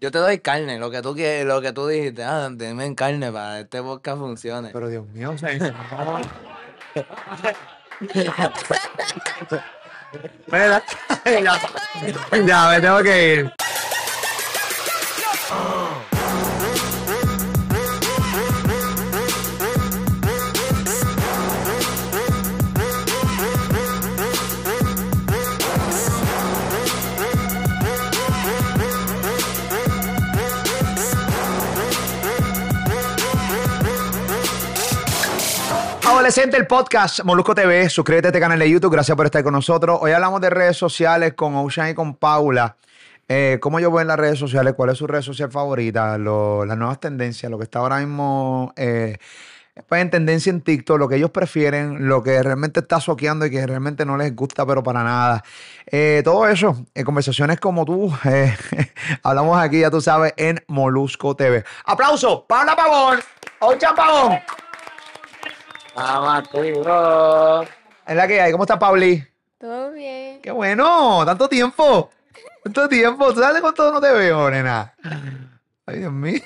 Yo te doy carne, lo que tú quieres, lo que tú dijiste, ah, en carne para que este podcast funcione. Pero Dios mío, o sea, ya, ya, me tengo que ir. Adolescente, el podcast Molusco TV. Suscríbete a este canal de YouTube. Gracias por estar con nosotros. Hoy hablamos de redes sociales con Ocean y con Paula. Eh, ¿Cómo yo voy en las redes sociales? ¿Cuál es su red social favorita? Las nuevas tendencias, lo que está ahora mismo eh, pues, en tendencia en TikTok, lo que ellos prefieren, lo que realmente está soqueando y que realmente no les gusta, pero para nada. Eh, todo eso, en conversaciones como tú, eh, hablamos aquí, ya tú sabes, en Molusco TV. ¡Aplauso! ¡Paula Pavón! ¡Ocean Pavón! Vamos, tío. Es la que hay. ¿Cómo está Pauli? Todo bien. ¡Qué bueno! ¡Tanto tiempo! ¡Tanto tiempo! ¿Tú sabes cuánto no te veo, nena? Ay, Dios mío.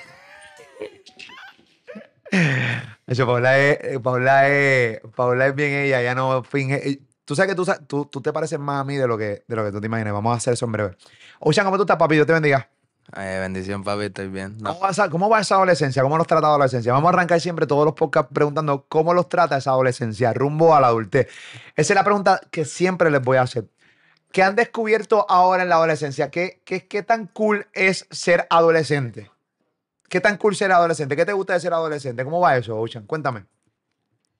Eso, Paula es, Paula es, Paula es bien ella, ella no finge. Tú sabes que tú, tú, tú te pareces más a mí de lo que, de lo que tú te imaginas. Vamos a hacer eso en breve. Ocean, ¿cómo tú estás, papi? Dios te bendiga. Ay, bendición, papi, estoy bien. No. ¿Cómo va, esa, ¿Cómo va esa adolescencia? ¿Cómo los trata la adolescencia? Vamos a arrancar siempre todos los podcasts preguntando cómo los trata esa adolescencia rumbo a la adultez. Esa es la pregunta que siempre les voy a hacer. ¿Qué han descubierto ahora en la adolescencia? ¿Qué, qué, qué tan cool es ser adolescente? ¿Qué tan cool ser adolescente? ¿Qué te gusta de ser adolescente? ¿Cómo va eso, Ocean? Cuéntame.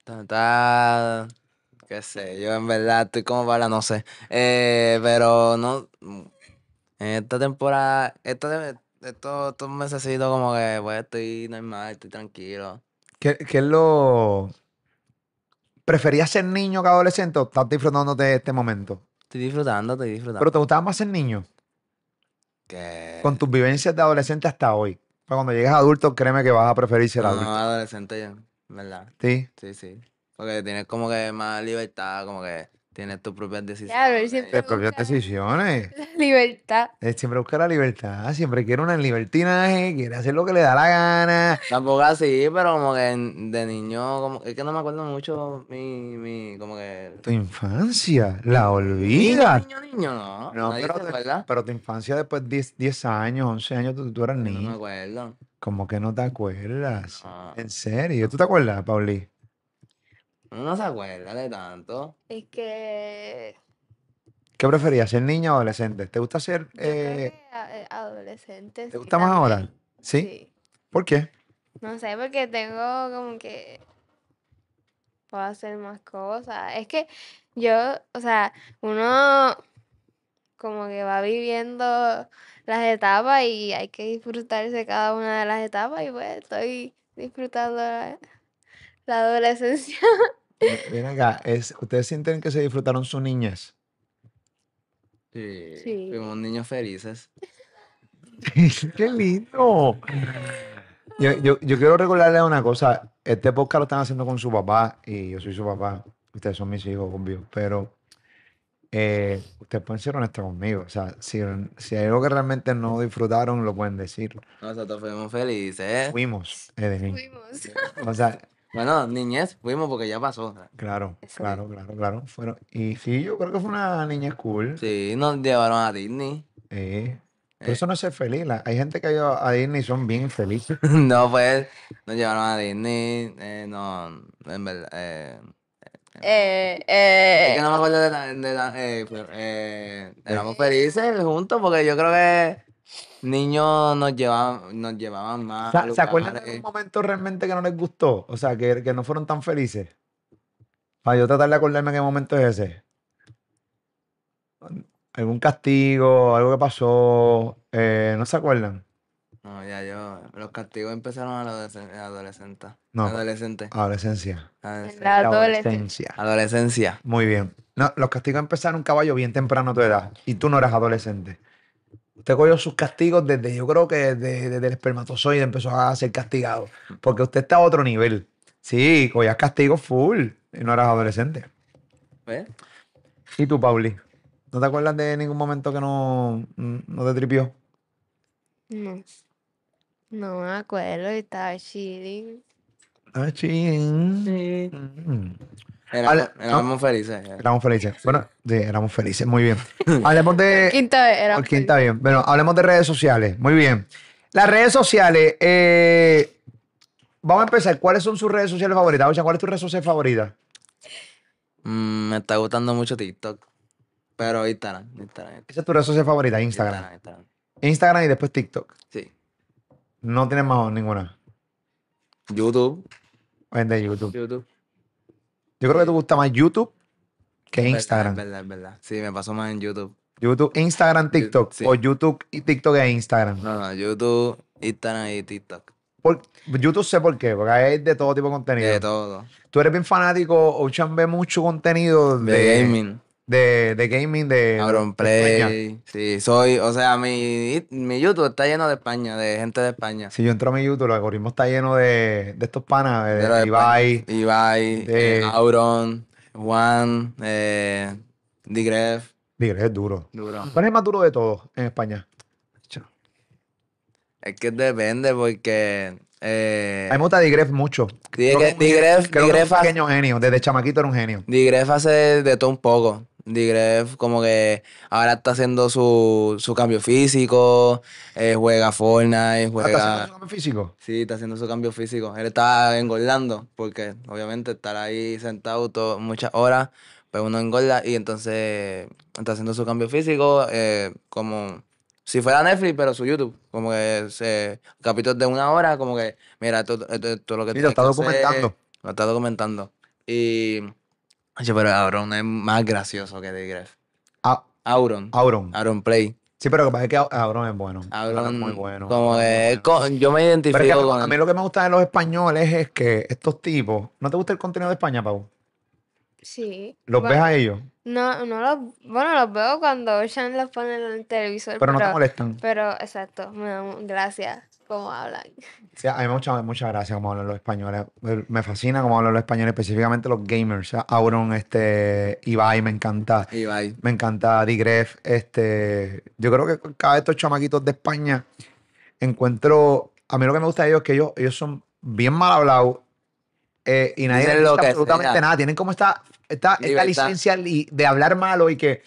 Está- qué sé, yo en verdad estoy como para, no sé. Eh, pero no, en esta temporada, esta, estos, estos meses como que pues estoy normal, estoy tranquilo. ¿Qué, qué es lo... ¿Preferías ser niño que adolescente o estás disfrutando de este momento? Estoy disfrutando, estoy disfrutando. ¿Pero te gustaba más ser niño? que Con tus vivencias de adolescente hasta hoy. Pero cuando llegues a adulto, créeme que vas a preferir ser no, adulto. no, adolescente, ya, ¿verdad? Sí. Sí, sí. Porque tienes como que más libertad, como que tienes tus propias decisiones. Claro, él siempre De propias decisiones. la libertad. Él siempre busca la libertad, siempre quiere un libertinaje, quiere hacer lo que le da la gana. Tampoco así, pero como que de niño, como, es que no me acuerdo mucho mi, mi, como que... Tu infancia, la Niño, olvidas. niño, niño, no. No, Nadie pero, acuerda. pero tu infancia después de 10, 10 años, 11 años, tú, tú eras No me niño. acuerdo. Como que no te acuerdas. Ah, En serio, ¿tú te acuerdas, Pauli? Uno no se acuerda de tanto. Es que. ¿Qué preferías, ser niño o adolescente? ¿Te gusta ser... Yo creo eh, eh, adolescente. ¿Te sí, gusta más ahora? ¿Sí? Sí. ¿Por qué? No sé, porque tengo como que. Puedo hacer más cosas. Es que yo, o sea, uno como que va viviendo las etapas y hay que disfrutarse cada una de las etapas y pues estoy disfrutando la, la adolescencia. Ven acá, es, ¿ustedes sienten que se disfrutaron su niñez? Sí. Sí. Fuimos niños felices. ¡Qué lindo! Yo, yo, yo quiero recordarles una cosa. Este podcast lo están haciendo con su papá y yo soy su papá. Ustedes son mis hijos, obvio. Pero eh, ustedes pueden ser honestos conmigo. O sea, si, si hay algo que realmente no disfrutaron, lo pueden decir. Nosotros fuimos felices. Fuimos, Edenín. Fuimos. O sea, Bueno, niñez, fuimos porque ya pasó. claro, claro, claro, claro. Fueron, y sí, yo creo que fue una niña cool. Sí, nos llevaron a Disney. Eh, pero Eh. eso no es ser feliz. la- hay gente que ha ido a Disney y son bien felices. no, pues, nos llevaron a Disney. Eh, no, en verdad. Eh, Eh, es que eh, no me acuerdo de la. De la eh, pero, eh, éramos felices juntos porque yo creo que niños nos llevaban, nos llevaban más. ¿Se, se acuerdan de algún momento realmente que no les gustó? O sea, que, que no fueron tan felices. Para yo tratar de acordarme qué momento es ese. ¿Algún castigo? ¿Algo que pasó? Eh, ¿No se acuerdan? No, ya yo. Los castigos empezaron a la adolescen- adolescente. No. Adolescente. Adolescencia. La adolescencia. Adolescencia. Muy bien. No, los castigos empezaron, caballo, bien temprano a tu edad. Y tú no eras adolescente. Usted cogió sus castigos desde, yo creo que desde, desde el espermatozoide empezó a ser castigado. Porque usted está a otro nivel. Sí, cogías castigos full. Y no eras adolescente. ¿Ves? ¿Y tú, Pauli? ¿No te acuerdas de ningún momento que no, no te tripió? No. No me acuerdo, estaba chilling. Ah, ching. Mm. Éramos, felices. Éramos felices. Bueno, sí, éramos felices. Muy bien. Hablemos de. Quinta vez quinta bien. Bueno, hablemos de redes sociales. Muy bien. Las redes sociales. eh, vamos a empezar. ¿Cuáles son sus redes sociales favoritas? Oye, ¿cuál es tu red social favorita? Mm, me está gustando mucho TikTok. Pero Instagram. Instagram. Esa es tu red social favorita, Instagram. Instagram, Instagram. Instagram y después TikTok. Sí. No tienes más ninguna. YouTube. O es de YouTube. YouTube. Yo creo que te gusta más YouTube que Instagram. Es verdad, es verdad. Sí, me pasó más en YouTube. YouTube, Instagram, TikTok. Sí. O YouTube y TikTok e Instagram. No, no, YouTube, Instagram y TikTok. Por- YouTube sé por qué, porque hay de todo tipo de contenido. De todo. Tú eres bien fanático, Ochan ve mucho contenido de, De gaming. De, de gaming, de. Auron de. Play. Sí, soy, o sea, mi, mi YouTube está lleno de España, de gente de España. Si yo entro a mi YouTube, el algoritmo está lleno de, de estos panas, de, De de Ibai. Ibai, de- eh, Auron, Juan, eh, Digref. Dile, es duro. Duro. ¿Cuál es el más duro de todos en España? Es que depende porque. Eh, A mí me gusta Digref mucho. Digref- que es Digref un hace- pequeño genio. Desde chamaquito era un genio. Digref hace de todo un poco. Digref como que ahora está haciendo su, su cambio físico, eh, juega Fortnite, Ah, ¿Está juega... haciendo su cambio físico? Sí, está haciendo su cambio físico. Él está engordando, porque obviamente estar ahí sentado todo- muchas horas, pues uno engorda y entonces está haciendo su cambio físico eh, como si fuera Netflix, pero su YouTube. Como que se, capítulos de una hora, como que, mira, esto, esto, esto es lo que tienes está que hacer. documentando. Lo está documentando. Y, oye, pero Auron es más gracioso que Digref. Ah, Auron. Auron. Auron Play. Sí, pero lo que pasa es que Auron es bueno. Auron es muy bueno. como que co- yo me Pero es que identifico a, mí- con a mí lo que me gusta de los españoles es que estos tipos. ¿No te gusta el contenido de España, Pau? Sí. ¿Los Bueno, ves a ellos? No, no los, bueno, los veo cuando Ocean los pone en el televisor, Pero no te pero, molestan. pero exacto, me dan gracias como hablan. Sí, a mí me mucha, muchas gracias como hablan los españoles. Me- fascina cómo hablan los españoles, específicamente los gamers. Auron, este, Ibai, me encanta. Ibai. Me encanta Digref. Este, yo creo que cada vez estos chamaquitos de España encuentro. A mí lo que me gusta de ellos es que ellos, ellos son bien mal hablados eh, y nadie les absolutamente sea. nada. Tienen como esta, esta, esta licencia li- de hablar malo y que.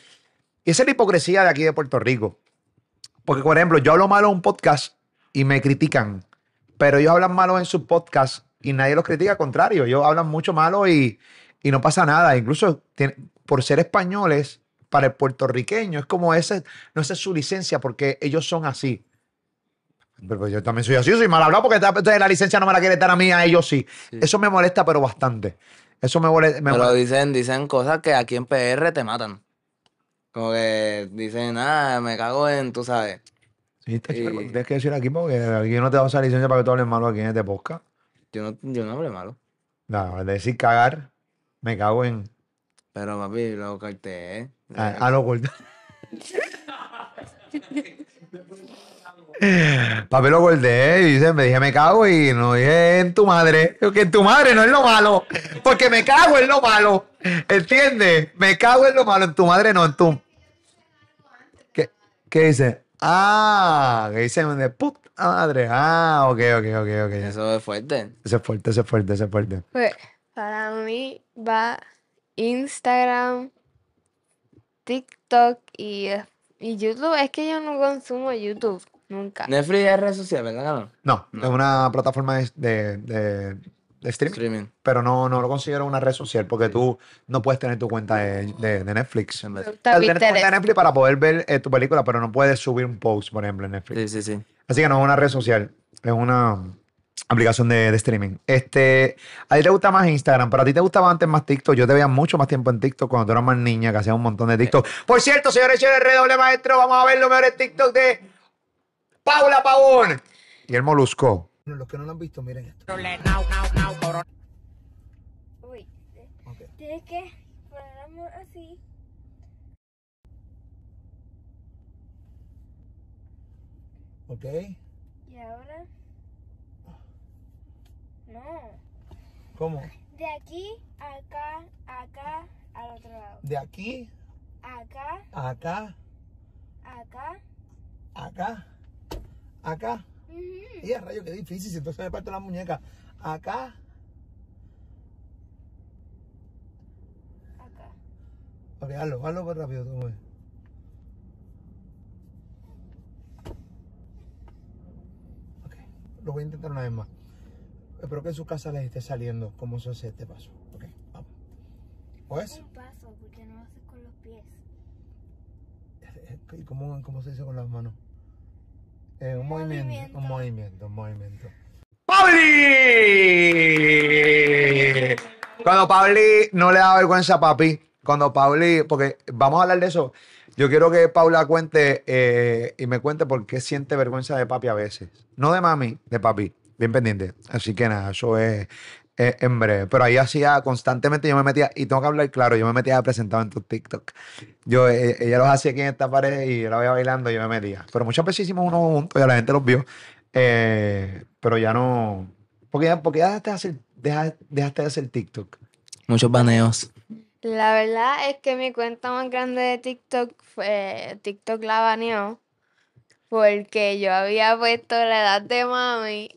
Y esa es la hipocresía de aquí de Puerto Rico. Porque, por ejemplo, yo hablo malo en un podcast y me critican, pero ellos hablan malo en su podcast y nadie los critica, al contrario, ellos hablan mucho malo y, y no pasa nada. Incluso por ser españoles, para el puertorriqueño es como ese, no esa es su licencia porque ellos son así. Pero yo también soy así, soy mal hablado porque entonces la licencia no me la quiere dar a mí, a ellos sí. Sí. Eso me molesta, pero bastante. Eso me molesta. me Pero molesta. dicen, dicen cosas que aquí en PR te matan. Como que dicen, ah, me cago en, tú sabes. Y- porque tienes que decir aquí porque aquí no te da esa licencia para que tú hables malo aquí en este podcast. Yo no, yo no hablé malo. No, de decir cagar, me cago en. Pero papi, lo corté, ¿eh? Ah, ah, lo corté. Papi lo corté y dice, me dije me cago y no dije en tu madre. Que en tu madre no es lo malo. Porque me cago en lo malo. ¿Entiendes? Me cago en lo malo. En tu madre no, en tu. ¿Qué, qué dice? Ah, que dice de puta madre. Ah, ok, ok, ok, ok. Eso es fuerte. Ese es fuerte, ese es fuerte, ese es fuerte. Pues para mí va Instagram, TikTok y, y YouTube. Es que yo no consumo YouTube nunca. Netflix es red social, ¿verdad, cabrón? No, No. es una plataforma de- de streaming. Streaming. pero no, no lo considero una red social porque tú no puedes tener tu cuenta de, de- de Netflix. En Tienes tu cuenta de. Netflix para poder ver eh, tu película, pero no puedes subir un post, por ejemplo, en Netflix. Sí, sí, sí. Así que no es una red social, es una aplicación de, de streaming. Este, a ti te gusta más Instagram, pero a ti te gustaba antes más TikTok. Yo te veía mucho más tiempo en TikTok cuando tú eras más niña, que hacías un montón de TikTok. Por cierto, señores señores, redoble maestro, vamos a ver los mejores TikTok de Paula Pavón y el Molusco. Los que no lo han visto, miren esto. Uy, Ok. tienes que ponerlo así. Ok. Y ahora. No. ¿Cómo? De aquí, acá, acá, al otro lado. De aquí, Acá, acá, acá, acá, Acá. Y a rayo, qué difícil. Si entonces me parto la muñeca. Acá. Acá. Ok, hazlo, hazlo más rápido. tú, güey. Ok, lo voy a intentar una vez más. Espero que en su casa les esté saliendo cómo se hace este paso. Ok, vamos. ¿Pues? Un paso, porque no lo haces con los pies. ¿Y cómo, cómo se dice con las manos? Eh, un movimiento, Movimiento. un movimiento, un movimiento. ¡Pauli! Cuando Pauli no le da vergüenza a papi, cuando Pauli, porque vamos a hablar de eso, yo quiero que Paula cuente eh, y me cuente por qué siente vergüenza de papi a veces. No de mami, de papi. Bien pendiente. Así que nada, eso es, es en breve. Pero ahí hacía constantemente, yo me metía, y tengo que hablar claro, yo me metía a presentar en tu TikTok. Yo, eh, ella los hacía aquí en esta pared y yo la veía bailando y yo me metía. Pero muchas veces hicimos uno juntos y la gente los vio. Eh, pero ya no. ¿Por qué, por qué dejaste, de hacer, deja- dejaste de hacer TikTok? Muchos baneos. La verdad es que mi cuenta más grande de TikTok fue TikTok la baneó porque yo había puesto la edad de mami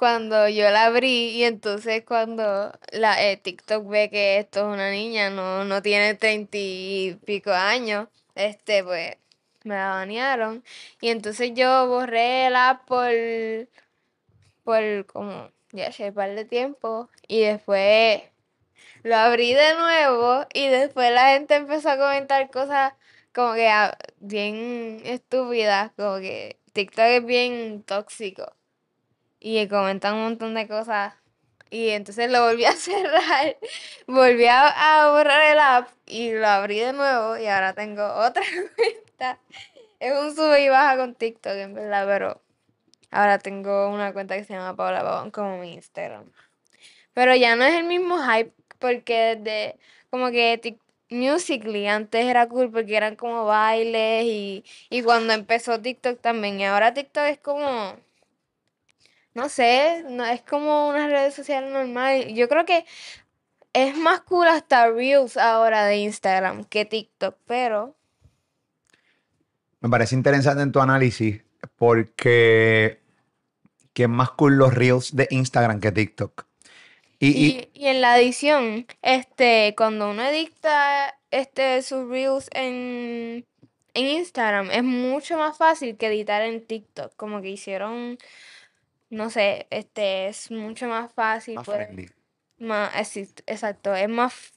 cuando yo la abrí y entonces cuando la eh, TikTok ve que esto es una niña, no, no tiene treinta y pico años, este pues me la banearon y entonces yo borré app por, por como ya hace un par de tiempo y después lo abrí de nuevo y después la gente empezó a comentar cosas como que ah, bien estúpidas, como que TikTok es bien tóxico. Y comentan un montón de cosas. Y entonces lo volví a cerrar, volví a, borrar el app y lo abrí de nuevo y ahora tengo otra cuenta. Es un sube y baja con TikTok, en verdad, pero ahora tengo una cuenta que se llama Paula Pavón como mi Instagram. Pero ya no es el mismo hype porque desde como que Tik- Musical.ly antes era cool porque eran como bailes y, y cuando empezó TikTok también y ahora TikTok es como no sé, no es como una red social normal. Yo creo que es más cool hasta Reels ahora de Instagram que TikTok, pero Me parece interesante en tu análisis porque que es más cool los reels de Instagram que TikTok. Y, y- Y, en la edición, este, cuando uno edita este, sus reels en, en Instagram, es mucho más fácil que editar en TikTok. Como que hicieron, no sé, este, es mucho más fácil. más puedes- friendly. más, exist- exacto, es más,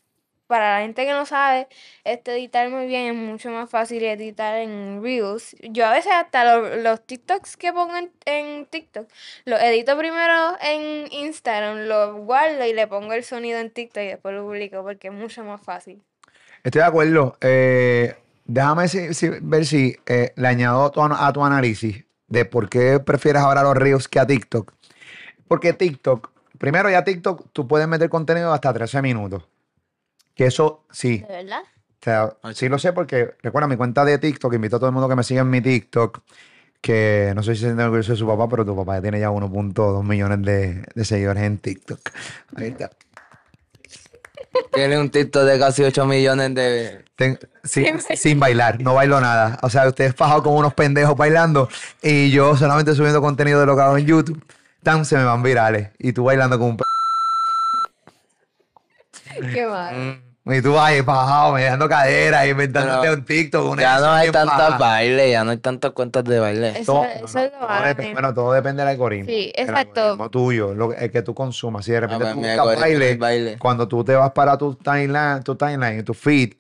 para la gente que no sabe, este editar muy bien es mucho más fácil editar en Reels. Yo a veces hasta lo- los TikToks que pongo en, en TikTok, los edito primero en Instagram, lo guardo y le pongo el sonido en TikTok y después lo publico porque es mucho más fácil. Estoy de acuerdo. Eh, déjame si- si- ver si eh, le añado a tu, a tu análisis de por qué prefieres ahora los reels que a TikTok. Porque TikTok, primero ya TikTok, tú puedes meter contenido hasta 13 minutos. Que eso sí, ¿De verdad? O sea, sí lo sé porque, recuerda, mi cuenta de TikTok, invito a todo el mundo que me siga en mi TikTok, que no sé si se siente orgulloso de su papá, pero tu papá ya tiene ya 1.2 millones de, de seguidores en TikTok. Ahí está. Tiene un TikTok de casi 8 millones de... Ten- sin, bailar, no bailo nada. O sea, ustedes fajados como unos pendejos bailando y yo solamente subiendo contenido de lo que hago en YouTube. Tan se me van virales. Y tú bailando como un p... Qué mal. Mm, Y tú ahí fajado, me dando cadera, inventándote Pero un TikTok. Una Ya no hay faja. bailes, ya no hay tantas cuentas de baile. Eso, Todo- eso no, es lo todo bueno, todo depende del algoritmo. Sí, El exacto. algoritmo tuyo, lo que, el que tú consumas. Si de repente pues, tú buscas baile, baile. cuando tú te vas para tu timeline, tu timeline, tu feed,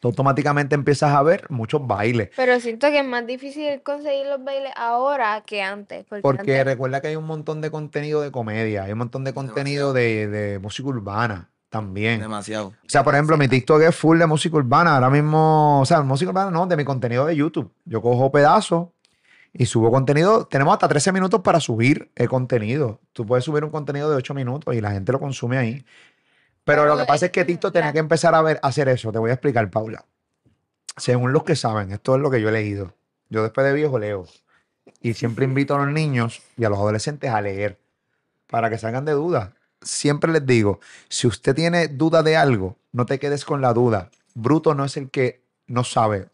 tú automáticamente empiezas a ver muchos bailes. Pero siento que es más difícil conseguir los bailes ahora que antes. Porque, Porque antes- recuerda que hay un montón de contenido de comedia, hay un montón de contenido de, de música urbana también. Demasiado. O sea, por ejemplo, mi TikTok es full de música urbana. Ahora mismo, o sea, música urbana no, de mi contenido de YouTube. Yo cojo pedazos y subo contenido. Tenemos hasta 13 minutos para subir el contenido. Tú puedes subir un contenido de 8 minutos y la gente lo consume ahí. Pero lo que pasa es es que TikTok tenía que empezar a ver, a hacer eso. Te voy a explicar, Paula. Según los que saben, esto es lo que yo he leído. Yo después de viejo leo. Y siempre invito a los niños y a los adolescentes a leer para que salgan de dudas. Siempre les digo, si usted tiene duda de algo, no te quedes con la duda. Bruto no es el que no sabe.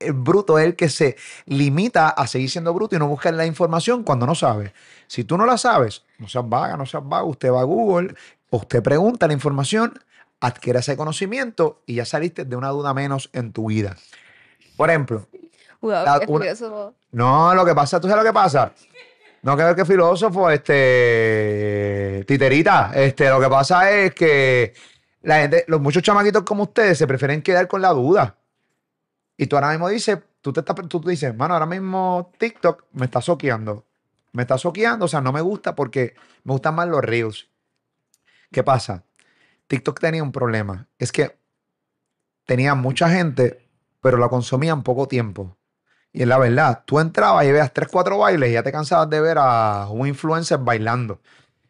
el bruto es el que se limita a seguir siendo bruto y no buscar la información cuando no sabe. Si tú no la sabes, no seas vaga, no seas vaga, usted va a Google, usted pregunta la información, adquiere ese conocimiento y ya saliste de una duda menos en tu vida. Por ejemplo, Wow, La- qué una- filósofo. no, lo que pasa, ¿tú sabes lo que pasa? No que ver que filósofo, este, titerita, este, lo que pasa es que la gente, los muchos chamaquitos como ustedes se prefieren quedar con la duda. Y tú ahora mismo dices, tú te estás, tú dices, mano, ahora mismo TikTok me está soqueando. Me está soqueando, o sea, no me gusta porque me gustan más los reels. ¿Qué pasa? TikTok tenía un problema. Es que tenía mucha gente, pero la consumía en poco tiempo. Y es la verdad, tú entrabas y veas 3, 4 bailes y ya te cansabas de ver a un influencer bailando.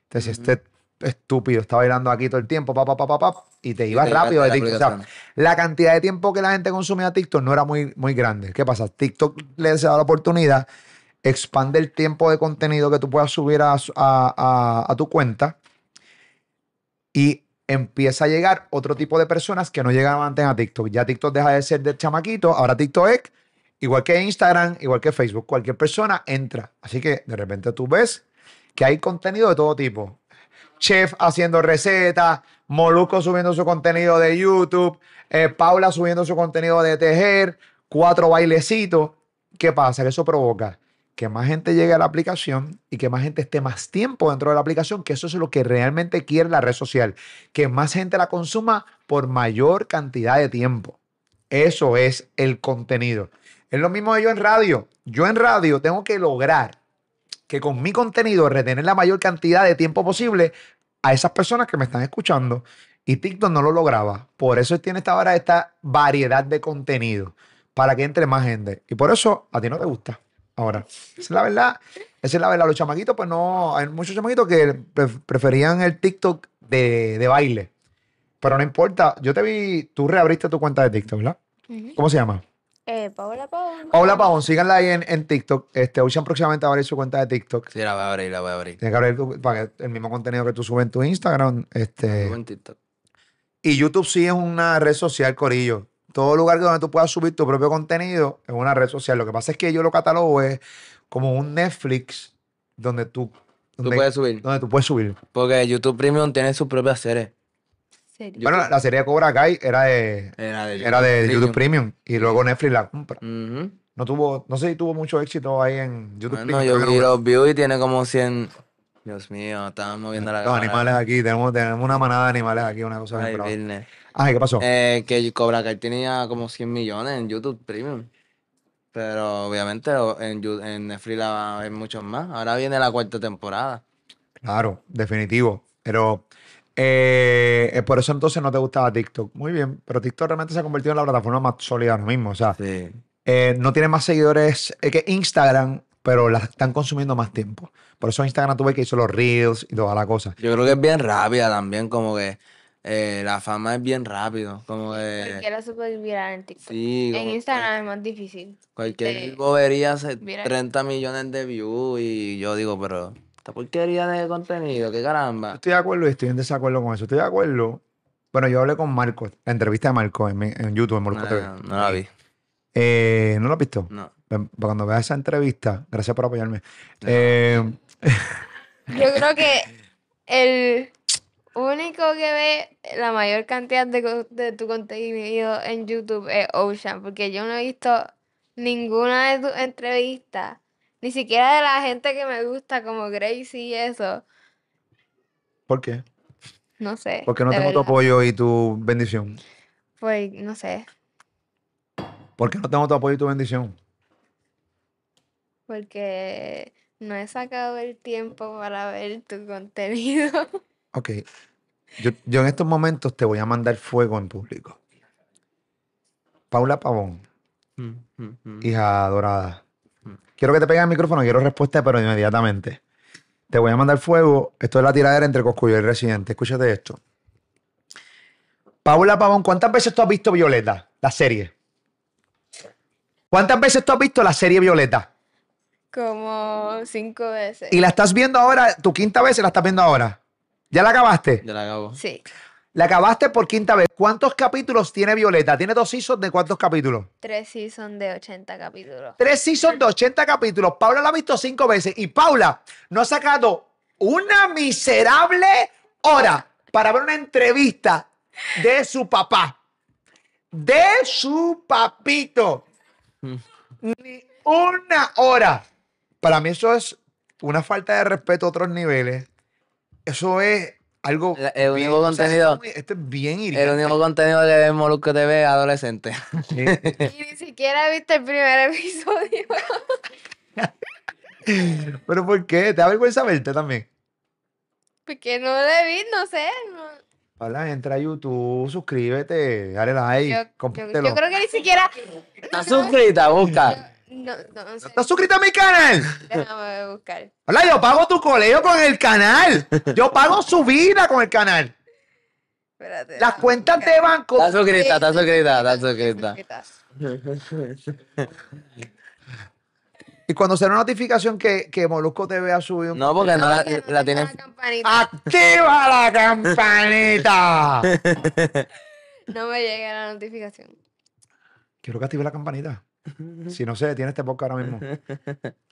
Entonces, Ujú. este estúpido está bailando aquí todo el tiempo, pa, pa, pa, pa, y te ibas rápido de TikTok. O sea, la cantidad de tiempo que la gente consumía TikTok no era muy, muy grande. ¿Qué pasa? TikTok le da la oportunidad, expande el tiempo de contenido que tú puedas subir a, a- a- a tu cuenta y empieza a llegar otro tipo de personas que no llegaban antes a TikTok. Ya TikTok deja de ser de chamaquito, ahora TikTok es igual que Instagram, igual que Facebook. Cualquier persona entra. Así que de repente tú ves que hay contenido de todo tipo. Chef haciendo recetas, Molusco subiendo su contenido de YouTube, eh, Paula subiendo su contenido de tejer, cuatro bailecitos. ¿Qué pasa? Eso provoca que más gente llegue a la aplicación y que más gente esté más tiempo dentro de la aplicación, que eso es lo que realmente quiere la red social, que más gente la consuma por mayor cantidad de tiempo. Eso es el contenido. Es lo mismo de yo en radio. Yo en radio tengo que lograr que con mi contenido retener la mayor cantidad de tiempo posible a esas personas que me están escuchando. Y TikTok no lo lograba. Por eso tiene esta ahora esta variedad de contenido para que entre más gente. Y por eso a ti no te gusta. Ahora, esa es la verdad. Esa es la verdad. Los chamaquitos, pues no. Hay muchos chamaquitos que pre- preferían el TikTok de, de baile. Pero no importa. Yo te vi, tú reabriste tu cuenta de TikTok, ¿verdad? ¿Cómo se llama? Eh, Paola Pavón. Paula Pavón, síganla ahí en, en TikTok. Este, Ocean próximamente va a abrir su cuenta de TikTok. Sí, la voy a abrir, la voy a abrir. Tienes que abrir tu- para que el mismo contenido que tú subes en tu Instagram. Este, en TikTok. y YouTube sí es una red social, Corillo. Todo lugar donde tú puedas subir tu propio contenido es una red social. Lo que pasa es que yo lo catalogo es como un Netflix donde tú, Tú puedes subir. donde tú puedes subir. Porque YouTube Premium tiene su propia serie. Bueno, la, la serie de Cobra Kai era de, Era de era de YouTube Premium y luego Netflix la compra. No tuvo, no sé si tuvo mucho éxito ahí en YouTube Bueno, Premium. yo creo que vi no. los views y tiene como 100. Dios mío, estaban moviendo la Los cámara. animales aquí, tenemos, tenemos una manada de animales aquí, una cosa Ay. Ay, ¿qué pasó? Eh, que Cobra Kai tenía como 100 millones en YouTube Premium. Pero obviamente o- en, en Netflix la va a ver muchos más. Ahora viene la cuarta temporada. Claro, definitivo. Pero eh, eh, por eso entonces no te gustaba TikTok. Muy bien, pero TikTok realmente se ha convertido en la plataforma más sólida ahora mismo. O sea, Sí. eh, no tiene más seguidores que Instagram, pero la están consumiendo más tiempo. Por eso Instagram tuve que hizo los Reels y toda la cosa. Yo creo que es bien rápida también, como que eh, la fama es bien rápido. Como que. Cualquiera se puede virar en TikTok. Sí, en como Instagram es más difícil. Cualquier bobería hace viral. 30 millones de views y yo digo, pero esta porquería de contenido, qué caramba. Estoy de acuerdo y estoy en desacuerdo con eso. Estoy de acuerdo. Bueno, yo hablé con Marco, la entrevista de Marco en, YouTube, en No, Molusco TV. no, no la vi. Eh, ¿No lo has visto? No. Cuando veas esa entrevista, gracias por apoyarme. Eh, Yo creo que el único que ve la mayor cantidad de, de tu contenido en YouTube es Ocean, porque yo no he visto ninguna de tus entrevistas, ni siquiera de la gente que me gusta, como Gracie y eso. ¿Por qué? No sé. Porque no tengo tu apoyo y tu bendición. Pues no sé. ¿Por qué no tengo tu apoyo y tu bendición? Porque no he sacado el tiempo para ver tu contenido. Ok. Yo, yo en estos momentos te voy a mandar fuego en público. Paula Pavón, Mm, mm, mm. hija dorada. Quiero que te pegue el micrófono, quiero respuesta, pero inmediatamente. Te voy a mandar fuego. Esto es la tiradera entre Coscuyo y el Residente. Escúchate esto. Paula Pavón, ¿cuántas veces tú has visto Violeta, la serie? ¿Cuántas veces tú has visto la serie Violeta? Como cinco veces. Y la estás viendo ahora, tu quinta vez y la estás viendo ahora. ¿Ya la acabaste? Ya la acabo. Sí. La acabaste por quinta vez. ¿Cuántos capítulos tiene Violeta? ¿Tiene dos seasons de cuántos capítulos? Tres seasons de 80 capítulos. Tres seasons de 80 capítulos. Paula la ha visto cinco veces. Y Paula no ha sacado una miserable hora para ver una entrevista de su papá. De su papito. Ni una hora. Para mí eso es una falta de respeto a otros niveles. Eso es algo... La- el bien- único o sea, contenido- esto es muy- esto es bien El único contenido que ve Molusco TV es adolescente. Sí. Y ni siquiera he visto el primer episodio. ¿Pero por qué? ¿Te da vergüenza verte también? Porque no lo vi, no sé. no- Paula, entra a YouTube, suscríbete, dale like, Yo, yo creo que ni siquiera. ¿Estás suscrita? Busca. No, no, no sé. ¿Estás suscrito a mi canal? Déjame buscar. Hola, yo pago tu colegio con el canal. Yo pago su vida con el canal. Espérate. Las cuentas buscar. de banco. Estás suscrita, estás suscrita, estás suscrita. Y cuando sale una notificación que, que Molusco TV ha subido un... No, porque no la, no la tienes. la campanita. ¡Activa la campanita! No me llega la notificación. Quiero que active la campanita. Si no se detiene este podcast ahora mismo.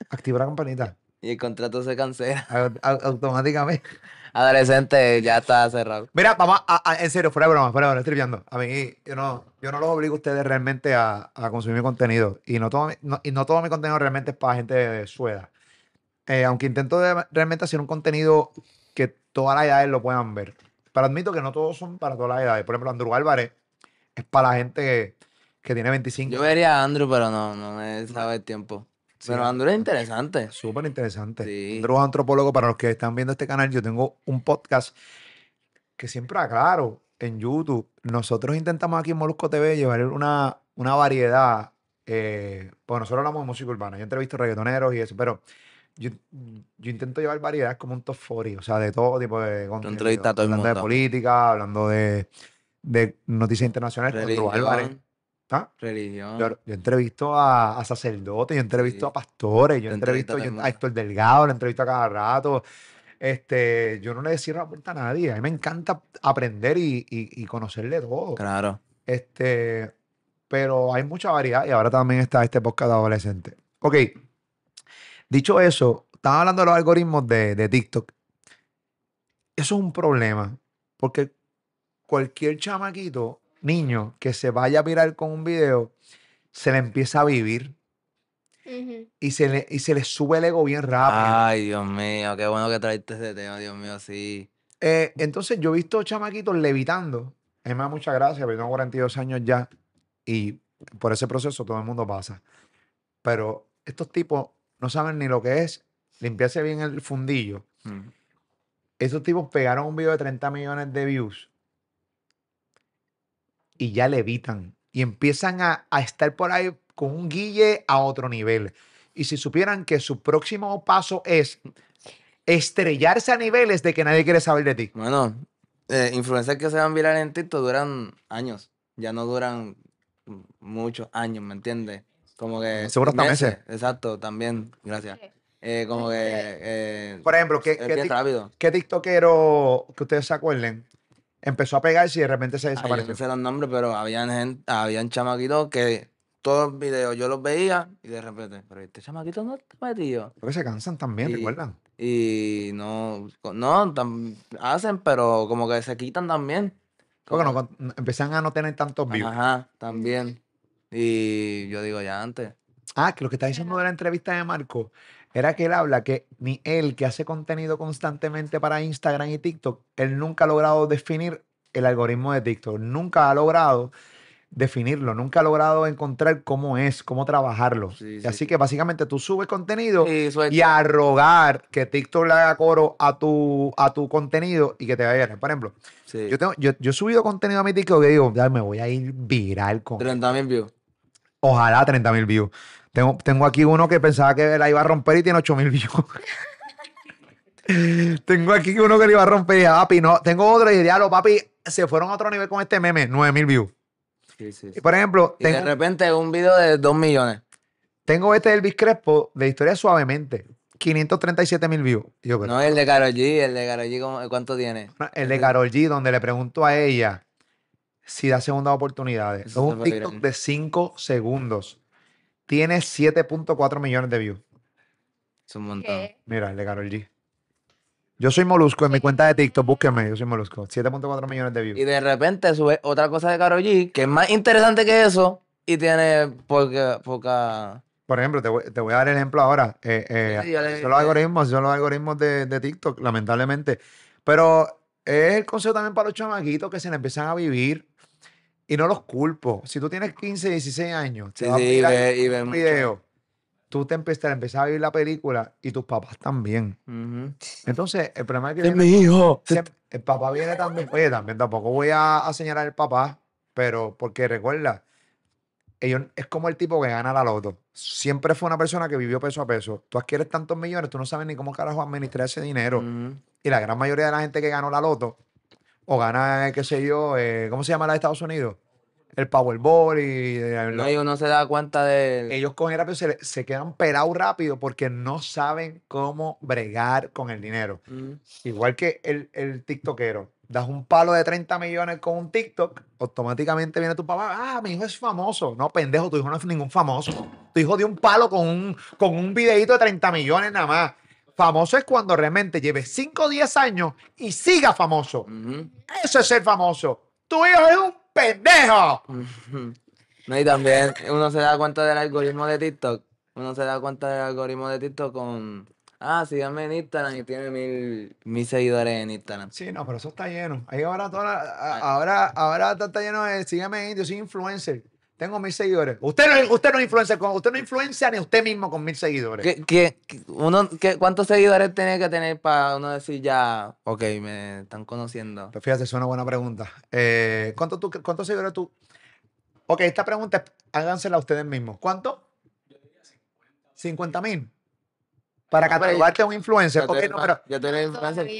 Activa la campanita. Y el contrato se cancela. Au- au- Automáticamente. Adolescente ya está cerrado. Mira, vamos a, a- en serio, fuera de broma, fuera de broma, estoy viendo. A mí, yo no, yo no los obligo a ustedes realmente a, a consumir mi contenido. Y no, todo no- y no todo mi contenido realmente es para gente de, su edad. Eh, aunque intento de- realmente hacer un contenido que todas las edades lo puedan ver. Pero admito que no todos son para todas las edades. Por ejemplo, Andrew Álvarez es para la gente que, que tiene 25. Yo vería a Andrew, pero no, no me sabe el tiempo. Sí. Pero Andrew es interesante. Súper interesante. Sí. Andrew es antropólogo. Para los que están viendo este canal, yo tengo un podcast que siempre aclaro en YouTube. Nosotros intentamos aquí en Molusco TV llevar una, una variedad. Eh, pues nosotros hablamos de música urbana. Yo entrevisto reggaetoneros y eso, pero yo, yo intento llevar variedad como un top 40, o sea, de todo tipo de contenido. entrevistas a todo el hablando de política, hablando de, de noticias internacionales. Religión. ¿Ah? Religión. Yo, yo entrevisto a, a sacerdotes, yo entrevisto Sí. a pastores, yo entrevisto yo- a. Héctor Delgado, lo entrevisto a cada rato. Este, yo no le cierro la puerta a nadie. A mí me encanta aprender y, y, y conocerle todo. Claro. Este, pero hay mucha variedad y ahora también está este podcast de adolescente. Ok, dicho eso, estaba hablando de los algoritmos de, de TikTok. Eso es un problema, porque cualquier chamaquito, niño, que se vaya a virar con un video, se le empieza a vivir y se le, y se le sube el ego bien rápido. Ay, Dios mío, qué bueno que traiste ese tema, Dios mío, sí. Eh, entonces yo he visto chamaquitos levitando. A mí me da mucha gracia, porque tengo 42 años ya y por ese proceso todo el mundo pasa. Pero estos tipos no saben ni lo que es limpiarse bien el fundillo. Mm. Esos tipos pegaron un video de 30 millones de views y ya levitan y empiezan a, a estar por ahí con un guille a otro nivel. Y si supieran que su próximo paso es estrellarse a niveles de que nadie quiere saber de ti. Bueno, eh, influencers que se van viral en TikTok duran años. Ya no duran muchos años, ¿me entiendes? Como que. Seguro hasta meses. Exacto, también, gracias. Eh, como que. Eh, Por ejemplo, ¿qué, qué, rápido. qué tiktokero que ustedes se acuerden empezó a pegarse y de repente se Ay, yo desapareció? no sé los nombres, pero habían gente, habían chamaquitos que todos los videos yo los veía y de repente, pero este chamaquito no está metido. Porque se cansan también, Sí. ¿recuerdan? Y no, no, tam- hacen, pero como que se quitan también. Porque no, empiezan a no tener tantos views. Ajá, también. Y yo digo, ya antes. Ah, que lo que está diciendo de la entrevista de Marco era que él habla que ni él, que hace contenido constantemente para Instagram y TikTok, él nunca ha logrado definir el algoritmo de TikTok. Nunca ha logrado definirlo, nunca ha logrado encontrar cómo es, cómo trabajarlo. Sí, Y sí, así sí. que básicamente tú subes contenido Y a rogar que TikTok le haga coro a tu, a tu contenido y que te vaya bien. Por ejemplo, yo, tengo, yo, yo he subido contenido a mi TikTok que digo, ya me voy a ir viral con 30 mil views. Ojalá 30 mil views. Tengo, tengo aquí uno que pensaba que la iba a romper y tiene 8 mil views. tengo aquí uno que le iba a romper y dije, papi, no. Tengo otro y diablo, papi, se fueron a otro nivel con este meme, 9 mil views. Sí, sí, Y por ejemplo, Y de repente un video de 2 millones. tengo este Elvis Crespo de Historia Suavemente. 537 mil views. Yo, pero- No, el de Karol G, el de Karol G, ¿cómo- ¿cuánto tiene? El de Karol G, donde le pregunto a ella si da segundas oportunidades. Es un TikTok de 5 segundos. Tiene 7.4 millones de views. Es un montón. ¿Qué? Mira, el de Karol G. Yo soy Molusco en mi cuenta de TikTok, búsquenme, yo soy Molusco. 7.4 millones de views. Y de repente sube otra cosa de Karol G, que es más interesante que eso, y tiene poca... poca... Por ejemplo, te voy, te voy a dar el ejemplo ahora. Eh, eh, Sí, yo le- son los algoritmos, son los algoritmos de, de TikTok, lamentablemente. Pero es el consejo también para los chamaquitos que se le empiezan a vivir y no los culpo. Si tú tienes 15, 16 años, te Sí, vas a y ve, y un mucho. video, tú te empiezas, a vivir la película y tus papás también. Entonces, el problema es que Es viene- mi hijo. El papá viene también, oye, también tampoco voy a, a señalar al papá, pero porque recuerda, ellos, es como el tipo que gana la loto. Siempre fue una persona que vivió peso a peso. Tú adquieres tantos millones, tú no sabes ni cómo carajo administrar ese dinero. Y la gran mayoría de la gente que ganó la loto, o gana, qué sé yo, eh, ¿cómo se llama la de Estados Unidos? El Powerball y... eh, No, lo- y uno se da cuenta de... ellos cogen rápido, se, quedan pelados rápido porque no saben cómo bregar con el dinero. Ujú. Igual que el, el tiktokero. Das un palo de 30 millones con un TikTok, automáticamente viene tu papá, ah, mi hijo es famoso. No, pendejo, tu hijo no es ningún famoso. Tu hijo dio un palo con un, con un videíto de 30 millones nada más. Famoso es cuando realmente lleve 5 o 10 años y siga famoso. Eso es ser famoso. Tu hijo es un pendejo. No, y también uno se da cuenta del algoritmo de TikTok. Uno se da cuenta del algoritmo de TikTok con... Ah, síganme en Instagram y tiene mil, mil seguidores en Instagram. Sí, no, pero eso está lleno. Ahí ahora, toda la- a- ahora, ahora está, está lleno de, sígueme ahí, yo soy influencer. Tengo mil seguidores. Usted no, usted no con, usted no influencia ni usted mismo con mil seguidores. ¿Qué, uno, qué- ¿Cuántos seguidores tiene que tener para uno decir ya, ok, me están conociendo? Pues fíjate, es una buena pregunta. Eh, ¿cuánto tú, ¿Cuántos seguidores tú? Ok, esta pregunta es- hágansela ustedes mismos. ¿Cuánto? 50 mil. Para catalogarte a un influencer. Ya tú Ok, eres no, pero,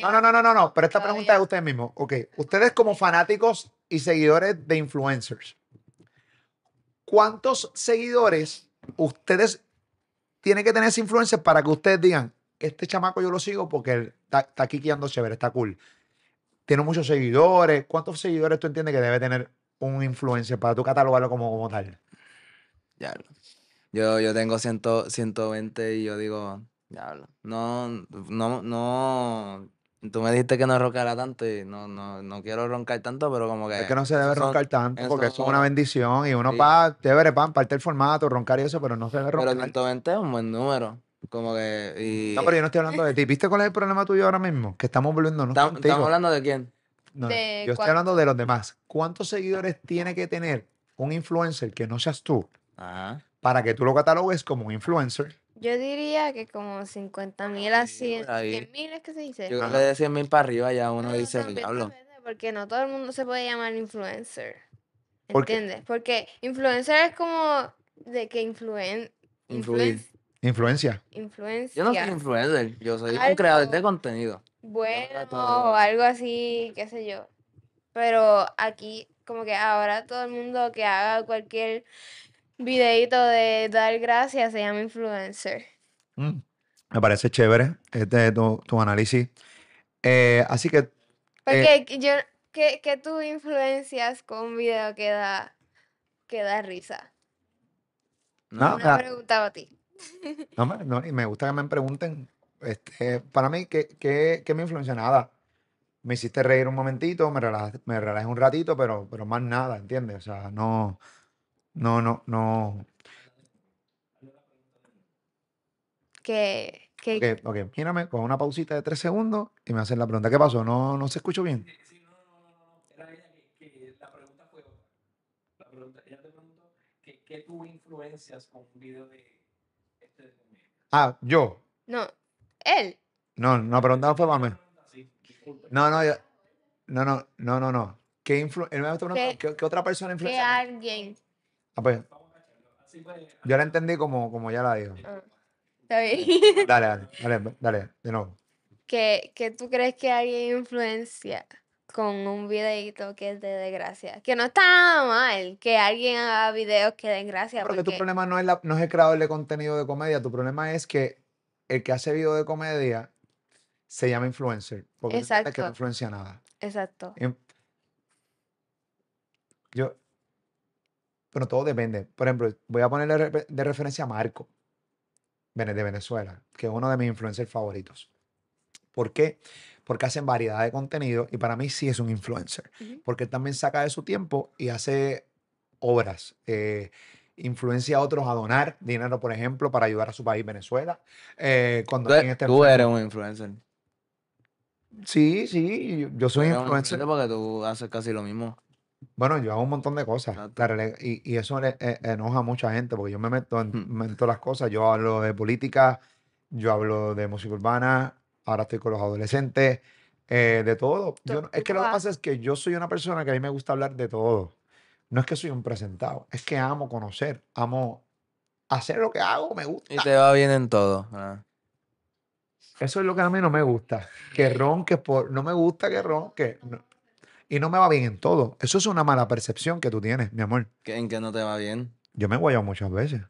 no, no, no, no, no, no, pero esta pregunta es de ustedes mismos. Ok, ustedes como fanáticos y seguidores de influencers, ¿cuántos seguidores ustedes tienen que tener ese influencer para que ustedes digan, este chamaco yo lo sigo porque él está, está aquí guiando chévere, está cool? Tiene muchos seguidores. ¿Cuántos seguidores tú entiendes que debe tener un influencer para tú catalogarlo como, como tal? Diablo. Yo, yo tengo 100, 120 y yo digo, diablo. No, no, no. Tú me dijiste que no roncara tanto y no, no, no quiero roncar tanto, pero como que. Es que no se debe son- roncar tanto porque eso es una bendición y uno sí. pa, chévere, pan, parte el formato, roncar y eso, pero no se debe Pero roncar. 120 es un buen número. Como que. Y, No, pero yo no estoy hablando de ti. ¿Viste cuál es el problema tuyo ahora mismo? Que estamos volviendo, no. ¿Estamos hablando de quién? No, ¿De yo estoy hablando de los demás. ¿Cuántos seguidores tiene que tener un influencer que no seas tú Ajá. para que tú lo catalogues como un influencer? Yo diría que como 50 mil a Sí, 100, por ahí. 100 mil es que se dice. Yo creo que de 100 mil para arriba ya uno No, dice, también diablo. Porque no todo el mundo se puede llamar influencer. ¿Entiendes? Porque influencer es como de que influen, Influir. influen- Influencia. influencia. Yo no soy influencer, yo soy un creador de contenido. bueno o algo así, qué sé yo. Pero aquí, como que ahora todo el mundo que haga cualquier videito de dar gracias se llama influencer. Mm, Me parece chévere este tu, tu análisis. Eh, así que Porque que yo, que, que tú influencias con un video que da, que da risa. No, Una ah, pregunta para ti. no, no, y me gusta que me pregunten. Este, para mí, ¿qué, qué, qué me influencia? Nada. Me hiciste reír un momentito, me relajé, me relajé un ratito, pero, pero más nada, ¿entiendes? O sea, no, no, no, no. Que, que Ok, ok, mírame con una pausita de tres segundos y me hacen la pregunta. ¿Qué pasó? ¿No, no se escuchó bien? Sí, no, no, no, no, no. Era ella que, que la pregunta fue otra. La pregunta, ella te preguntó que qué tú influencias con un video de este. Ah, yo. no, él. No, no, preguntaba fue para mí. No, no, yo- no, no, no, no, no. ¿Qué, influ Que- ¿qué, qué otra persona Que influencia? alguien. Ah, pues, yo la entendí como, como ya la dijo. ah, está bien. Dale, dale, dale, dale, de nuevo. que, que tú crees que alguien influencia con un videito que es de desgracia. Que no está nada mal que alguien haga videos que den gracia. Porque tu problema no es, la, no es el creador de contenido de comedia, tu problema es que el que hace video de comedia se llama influencer. Porque tú entiendes que no Exacto. influencia nada. Exacto. Yo, pero todo depende. Por ejemplo, voy a ponerle de referencia a Marco, de Venezuela, que es uno de mis influencers favoritos. ¿Por qué? Porque hacen variedad de contenido y para mí sí es un influencer. Porque él también saca de su tiempo y hace obras. eh, influencia a otros a donar dinero, por ejemplo, para ayudar a su país, Venezuela. eh, cuando Tú, alguien está tú eres un influencer. Sí, sí, yo- soy influencer. porque tú haces casi lo mismo. Bueno, yo hago un montón de cosas. Y, y eso le- eh, enoja a mucha gente porque yo me meto en, Hmm. me- todas las cosas. Yo hablo de política, yo hablo de música urbana, ahora estoy con los adolescentes, eh, de todo. Yo es que lo que pasa es que yo soy una persona que a mí me gusta hablar de todo. No es que soy un presentado, es que amo conocer, amo hacer lo que hago, me gusta. Y te va bien en todo. ¿verdad? Eso es lo que a mí no me gusta. Que ronques por. No me gusta que ronques. no- Y no me va bien en todo. Eso es una mala percepción que tú tienes, mi amor. ¿Que- ¿En qué no te va bien? Yo me he guayado muchas veces.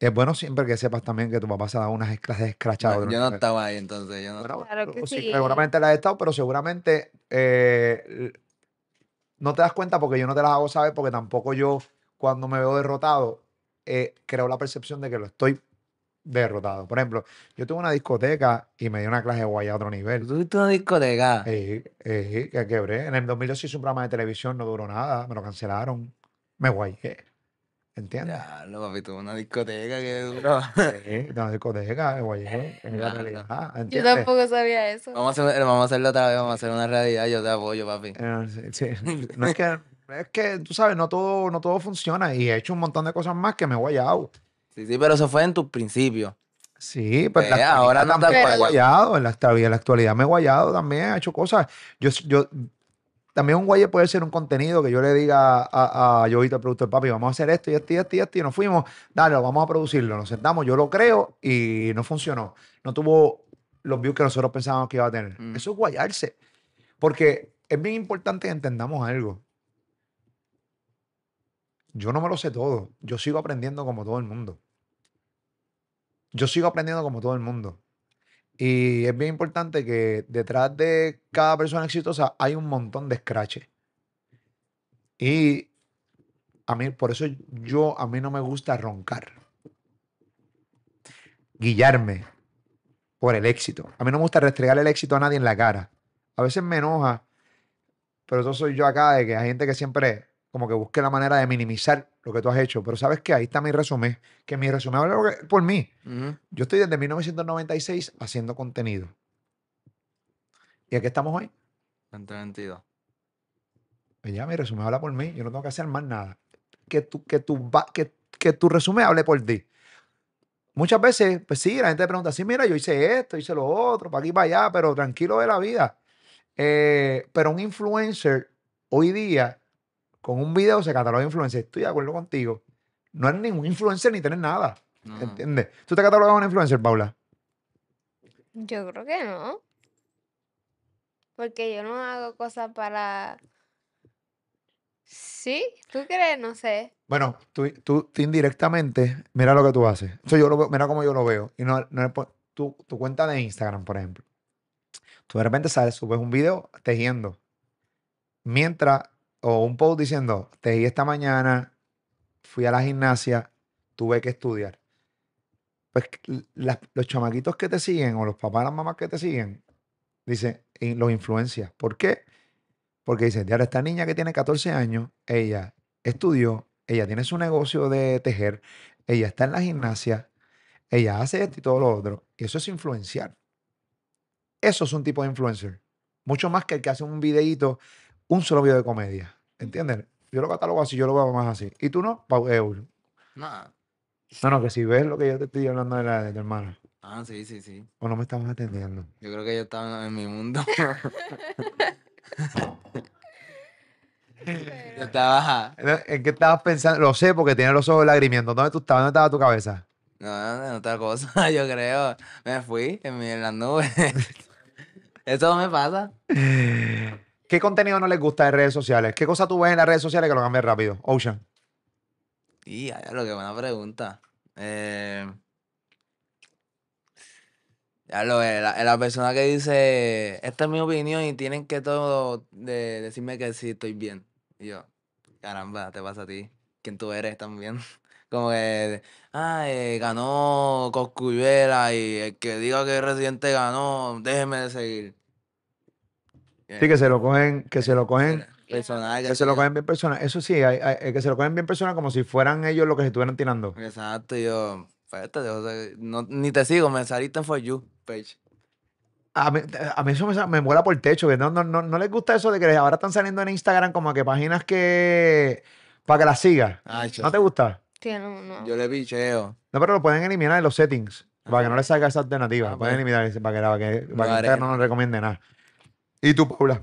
Es bueno siempre que sepas también que tu papá se ha dado unas clases escrachadas. No, yo no estaba ahí entonces. Yo no, Bueno, Claro que sí, sí. seguramente las he estado, pero seguramente eh, no te das cuenta porque yo no te las hago saber, porque tampoco yo, cuando me veo derrotado, eh, creo la percepción de que lo estoy derrotado. Por ejemplo, yo tuve una discoteca y me dio una clase de guaya a otro nivel. ¿Tú tuviste una discoteca? Eh, eh, que quebré. En el 2002 hice un programa de televisión, no duró nada, me lo cancelaron. Me guayé. ¿Entiendes? Ya, lo papi, tuve una discoteca que duró. Sí, una discoteca, me guayé. Es la realidad, Yo tampoco sabía eso. Vamos a, hacer, vamos a hacerlo otra vez, vamos a hacer una realidad. Yo te apoyo, papi. Eh, sí, sí. No es que, es que, tú sabes, no todo, no todo funciona y he hecho un montón de cosas más que me he guayado. Sí, sí, pero eso fue en tus principios. Sí, pero Pues, ahora no he acuerdas. guayado, en la, actualidad- en la actualidad me he guayado también, he hecho cosas. Yo, yo, también un guaye puede ser un contenido que yo le diga a, a Yoito, el productor, papi, vamos a hacer esto y esto y esto y esto, y nos fuimos, dale, vamos a producirlo, nos sentamos, yo lo creo y no funcionó. No tuvo los views que nosotros pensábamos que iba a tener. Mm. Eso es guayarse. Porque es bien importante que entendamos algo. Yo no me lo sé todo. Yo sigo aprendiendo como todo el mundo. Yo sigo aprendiendo como todo el mundo. Y es bien importante que detrás de cada persona exitosa hay un montón de scratches. Y a mí, por eso yo, a mí no me gusta roncar. Guillarme por el éxito. A mí no me gusta restregar el éxito a nadie en la cara. A veces me enoja, pero eso soy yo acá, de que hay gente que siempre como que busque la manera de minimizar lo que tú has hecho. Pero sabes que ahí está mi resumen, que mi resumen habla por- mí. Yo estoy desde 1996 haciendo contenido. ¿Y aquí estamos hoy? 2022. Pues ya mi resumen habla por mí. Yo no tengo que hacer más nada. Que tu, que tu, que, que tu resumen hable por ti. Muchas veces, pues sí, la gente te pregunta, sí, mira, yo hice esto, hice lo otro, para aquí, para allá, pero tranquilo de la vida. Eh, pero un influencer hoy día, con un video se cataloga influencer. Estoy de acuerdo contigo. No eres ningún influencer ni tienes nada. No. ¿Entiendes? ¿Tú te catalogas como un influencer, Paula? Yo creo que no. Porque yo no hago cosas para... ¿Sí? ¿Tú crees? No sé. Bueno, tú, tú, tú indirectamente, mira lo que tú haces. Eso yo lo veo- mira cómo yo lo veo. Y no, no tu, tu cuenta de Instagram, por ejemplo. Tú de repente sales, subes un video tejiendo. Mientras, o un post diciendo, tejí esta mañana, fui a la gimnasia, tuve que estudiar. Pues los chamaquitos que te siguen, o los papás, las mamás que te siguen, dicen, y los influencia. ¿Por qué? Porque dicen, "Diablo, esta niña que tiene 14 años, ella estudió, ella tiene su negocio de tejer, ella está en la gimnasia, ella hace esto y todo lo otro. Y eso es influenciar. Eso es un tipo de influencer. Mucho más que el que hace un videíto, un solo video de comedia. ¿Entiendes? Yo lo catalogo así, yo lo veo más así. ¿Y tú no? Pau- eh, Ul. No. No, no, que si ves lo que yo te estoy hablando de, la, de tu hermana, Ah, sí, sí, sí. o no me estamos atendiendo. Yo creo que yo estaba en mi mundo. yo estaba. ¿En qué estabas pensando? Lo sé porque tienes los ojos lagrimientos. ¿Dónde tú estabas? ¿Dónde estaba tu cabeza? No, en otra cosa, yo creo. Me fui en, mi- en las nubes. Eso me pasa. ¿Qué contenido no les gusta de redes sociales? ¿Qué cosa tú ves en las redes sociales que lo cambies rápido? Ocean. Y lo que buena pregunta. Eh, Ya lo la, la persona que dice, esta es mi opinión y tienen que todo de, decirme que sí estoy bien. Y yo, caramba, te pasa a ti. ¿Quién tú eres también? Como que, ah, eh, ganó Coscuyuela y el que diga que Residente ganó, déjeme de seguir. Sí, que se lo cogen, que se lo cogen, Personal que se lo cogen bien personas. Eso sí, hay- hay- eh, que se lo cogen bien personas como si fueran ellos los que se estuvieran tirando. Exacto, yo, espérate, o sea, no, ni te sigo, me saliste en For You page. A mí, a mí eso me, me vuela por el techo, que no, no, no, no les gusta eso de que ahora están saliendo en Instagram como que páginas que para que las sigas. Ay, ¿No te gusta? Sí, no, no. Yo le picheo. No, pero lo pueden eliminar en los settings para que no les salga esa alternativa. Ah, Lo pueden pues. eliminar para que, para que, para que no nos recomiende nada. ¿Y tú, Paula?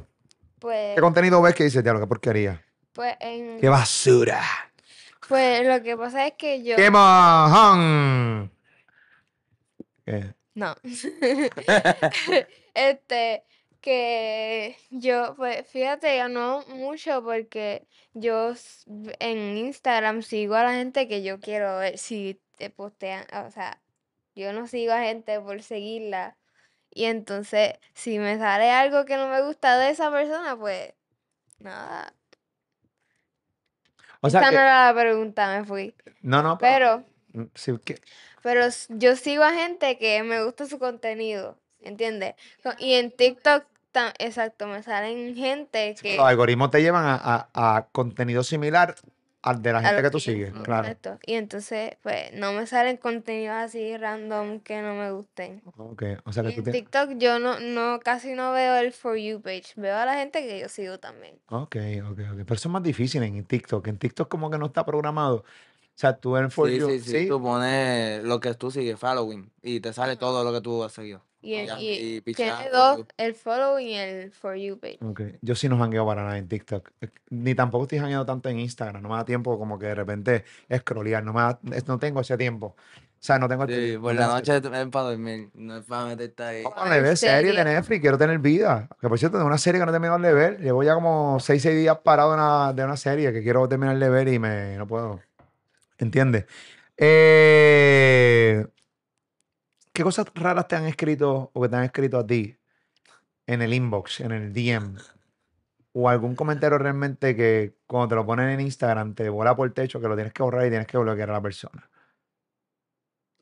Pues, ¿Qué contenido ves que dices, diablo, qué porquería? pues, en- ¡Qué basura! pues lo que pasa es que yo... ¡Qué mojón! ¿Qué? No. este, que yo, pues fíjate, no mucho porque yo en Instagram sigo a la gente que yo quiero ver si te postean, o sea, yo no sigo a gente por seguirla. Y entonces, si me sale algo que no me gusta de esa persona, pues nada. O sea, Esa que- no era la pregunta, me fui. no, no, Pero Mm, sí, que- Pero yo sigo a gente que me gusta su contenido, ¿entiendes? Y en TikTok, exacto, me salen gente que... los algoritmos te llevan a, a- a contenido similar de la gente que tú sigues, claro. exacto. Y entonces, pues, no me salen contenidos así random que no me gusten. Ok, o sea Y que tú en tienes... TikTok yo no, no, casi no veo el For You page, veo a la gente que yo sigo también. Ok, ok, ok. Pero eso es más difícil en TikTok. En TikTok como que no está programado. O sea, tú en For Sí, You- sí, sí, Tú pones lo que tú sigues, following, y te sale todo lo que tú has seguido. Y, Ya, y tiene dos, el following y el For You page. Ok, Yo sí no jangueo para nada en TikTok. Eh, Ni tampoco estoy jangueando tanto en Instagram. No me da tiempo como que de repente scrollear. No, me da- no tengo ese tiempo. O sea, no tengo este Sí, tiempo, por la noche es para dormir, no es para meterte ahí. No, Ah, para ver ¿en serie de? Netflix, quiero tener vida. Que por cierto, de una serie que no he terminado de ver. Llevo ya como 6, 6 días parado de una, de una serie que quiero terminar de ver y me, no puedo. ¿Entiendes? Eh, ¿Qué cosas raras te han escrito o que te han escrito a ti en el inbox, en el DM? O algún comentario realmente que cuando te lo ponen en Instagram te bola por el techo que lo tienes que borrar y tienes que bloquear a la persona.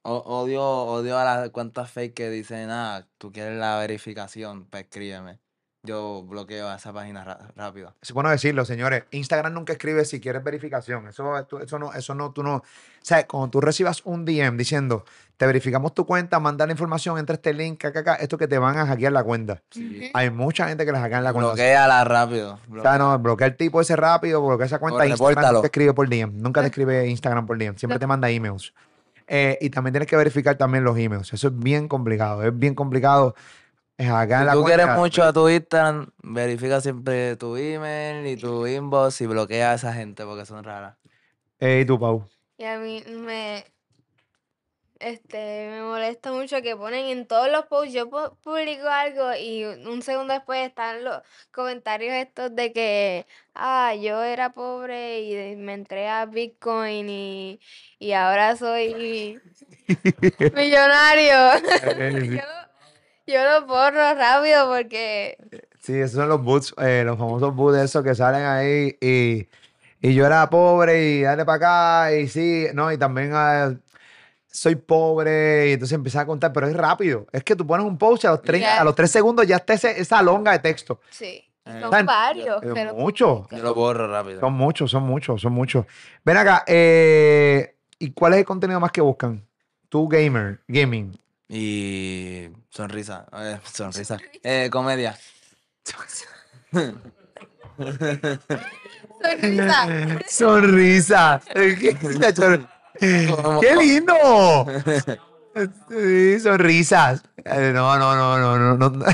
Odio, odio a las cuentas fake que dicen, ah, tú quieres la verificación, pues escríbeme. Yo bloqueo a esa página rápido. Es bueno decirlo, señores. Instagram nunca escribe si quieres verificación. Eso, tú- eso no, eso no, tú no. O sea, cuando tú recibas un DM diciendo, te verificamos tu cuenta, manda la información, entra este link, acá, acá, esto que te van a hackear la cuenta. Sí. Hay mucha gente que les hackean la cuenta. Bloqueala rápido. O sea, no, bloquea el tipo ese rápido, bloquea esa cuenta. Instagram repórtalo. te escribe por DM. Nunca te escribe Instagram por DM. Siempre te manda emails. Eh, y también tienes que verificar también los emails. Eso es bien complicado. Es bien complicado. Es acá Si la tú quieres mucho a tu Instagram, verifica siempre tu email y tu inbox y bloquea a esa gente porque son raras. Eh, ¿Y tú, Pau? Y a mí me, este, me molesta mucho que ponen en todos los posts, yo pu- publico algo y un segundo después están los comentarios estos de que, ah, yo era pobre y me entré a Bitcoin y, y ahora soy millonario. yo, lo, yo lo borro rápido porque Sí, esos son los boots, eh, los famosos boots esos que salen ahí y, y yo era pobre y dale para acá y sí, no, y también ah, soy pobre y entonces empieza a contar, pero es rápido. Es que tú pones un post y a los, 30 Ya. a los tres segundos ya está ese- esa longa de texto. sí, Eh, son Tan- varios, pero mucho, Yo lo borro rápido. son muchos, son muchos, son muchos. Ven acá, eh, ¿y cuál es el contenido más que buscan? Tú, gamer, gaming. Y sonrisa, eh, sonrisa. Eh, comedia. sonrisa. Sonrisa. ¿Qué, ¡Qué lindo! Sí, sonrisas. Eh, No, no, no, no, no, no.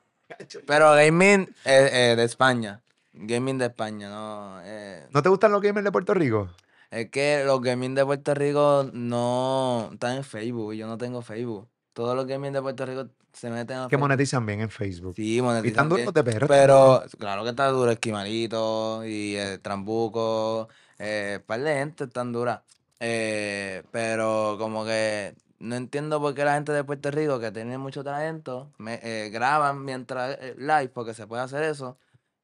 Pero gaming eh, eh, de España. Gaming de España, no. eh, ¿No te gustan los gamers de Puerto Rico? es que los gaming de Puerto Rico no están en Facebook y yo no tengo Facebook. Todos los gaming de Puerto Rico se meten a Que Facebook. monetizan bien en Facebook. Sí, Y monetizan están duros de perro. Pero claro que está duro Esquimalito y eh, Trambuco, eh, par de gente están duras. Eh, pero como que no entiendo por qué la gente de Puerto Rico que tiene mucho talento me, eh, graban mientras eh, live porque se puede hacer eso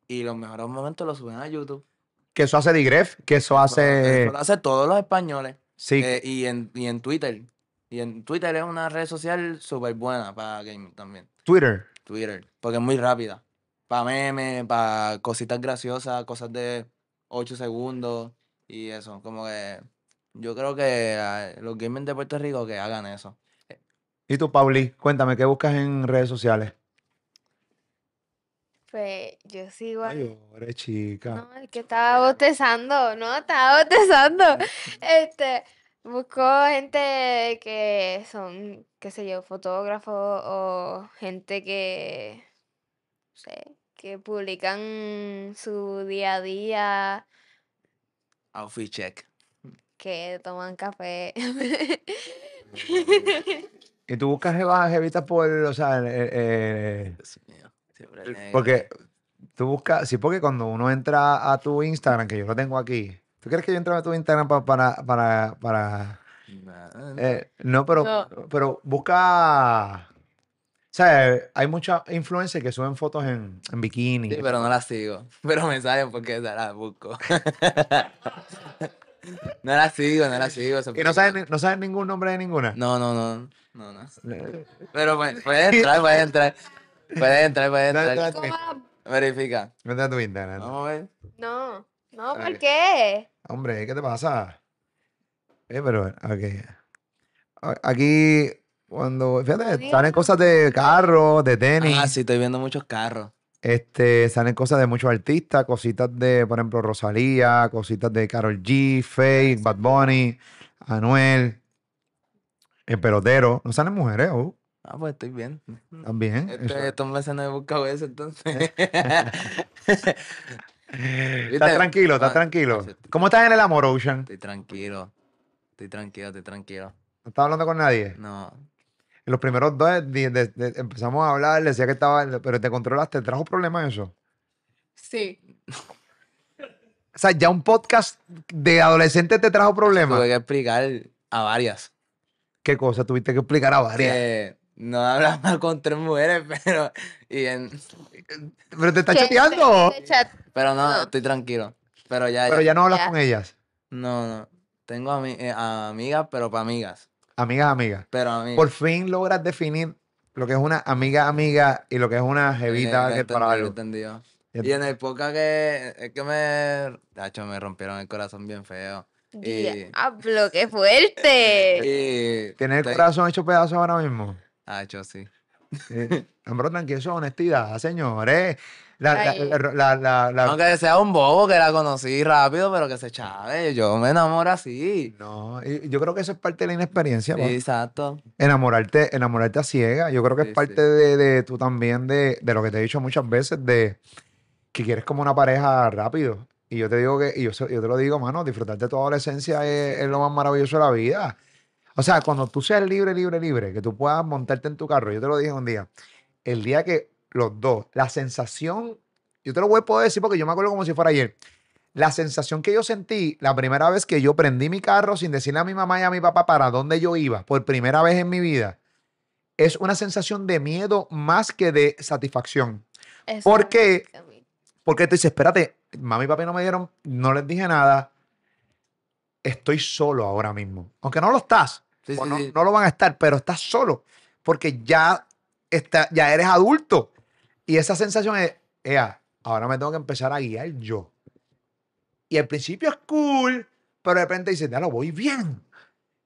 y los mejores momentos los suben a YouTube. Que eso hace Digref, que eso hace. Eso lo hacen todos los españoles. Sí. Y, en, y en Twitter. Y en Twitter es una red social súper buena para gaming también. Twitter. Twitter. Porque es muy rápida. Para memes, para cositas graciosas, cosas de 8 segundos y eso. Como que yo creo que ah, los gamers de Puerto Rico que hagan eso. Y tú, Pauli, cuéntame, ¿qué buscas en redes sociales? Pues yo sigo Ay, llores, chica. No, es que estaba bostezando, no, estaba bostezando. Este, busco gente que son, qué sé yo, fotógrafos o gente que, no sé, que publican su día a día, Outfit check. que toman café. Y tú buscas jeva- jevitas por, o sea, eh, eh, Dios mío. Siempre porque tú buscas, sí, porque cuando uno entra a tu Instagram, que yo lo tengo aquí, ¿tú quieres que yo entre a tu Instagram pa- para, para, para, Nah, eh, no, pero, No. pero busca, o sea, hay muchas influencers que suben fotos en, en bikini. Sí, pero no las sigo. Pero me salen porque se las busco. no las sigo, no las sigo. Y no saben, no saben ningún nombre de ninguna. No, no, no. No, no. Pero pues, puedes entrar, puedes entrar. Puedes entrar, puedes No, entrar. no. Verifica. Vete a tu Instagram. Vamos a ver. No, no. ¿por qué? Hombre, ¿qué te pasa? Eh, pero, ok. Aquí, cuando, fíjate, salen cosas de carros, de tenis, Ah, sí, estoy viendo muchos carros. este, salen cosas de muchos artistas, cositas de, por ejemplo, Rosalía, cositas de Karol G, Faye, Bad Bunny, Anuel, el pelotero. No salen mujeres, oh, Ah, pues estoy bien. también. Este- estos meses no he buscado eso, entonces. ¿Estás tranquilo? ¿Estás Ah, tranquilo? ¿Cómo estás en el amor, Ocean? estoy tranquilo. Estoy tranquilo, estoy tranquilo. ¿No estás hablando con nadie? No. En los primeros dos de- de- de- empezamos a hablar, le decía que estaba, pero te controlaste, ¿te trajo problemas eso? Sí. O sea, ya un podcast de adolescentes te trajo problemas. Tuve que explicar a varias. ¿Qué cosa? Tuviste que explicar a varias. Que no hablaba con tres mujeres, pero. Y en, Pero te está ¿Qué? chateando. Te chat- pero no, No. estoy tranquilo. Pero ya, Pero ya. ya no hablas Ya. con ellas. No, no. Tengo ami- eh, amigas, pero para amigas. Amigas, amigas. Pero a mí. Por fin logras definir lo que es una amiga, amiga y lo que es una jevita que es para algo. entendido. Y en el época que. Es que me. Tacho, me rompieron el corazón bien feo. Y. Diablo, qué fuerte. Y. ¿Tienes el estoy- corazón hecho pedazos ahora mismo? Tacho, sí. Eh, Hombre, tranquilo, eso es honestidad, señores. La, la, la, la- la- la- Aunque sea un bobo que la conocí rápido, pero que se chave. Yo me enamoro así. No, y yo creo que eso es parte de la inexperiencia. Sí, exacto. enamorarte, enamorarte a ciega. Yo creo que Sí, es parte sí. de, de tú también, de, de lo que te he dicho muchas veces, de que quieres como una pareja rápido. Y yo te digo que, y yo, yo te lo digo, mano, disfrutar de tu adolescencia es, es lo más maravilloso de la vida. O sea, cuando tú seas libre, libre, libre, que tú puedas montarte en tu carro, yo te lo dije un día, el día que los dos, la sensación, yo te lo voy a poder decir porque yo me acuerdo como si fuera ayer. La sensación que yo sentí la primera vez que yo prendí mi carro sin decirle a mi mamá y a mi papá para dónde yo iba, por primera vez en mi vida, es una sensación de miedo más que de satisfacción. Eso ¿Por qué? Porque tú dices, espérate, mami y papi no me dieron, no les dije nada, estoy solo ahora mismo. Aunque no lo estás, Sí, o sí, no, sí. no lo van a estar, pero estás solo, porque ya, está, ya eres adulto. Y esa sensación es, ea, ahora me tengo que empezar a guiar yo. Y al principio es cool, pero de repente dices, ya lo voy bien.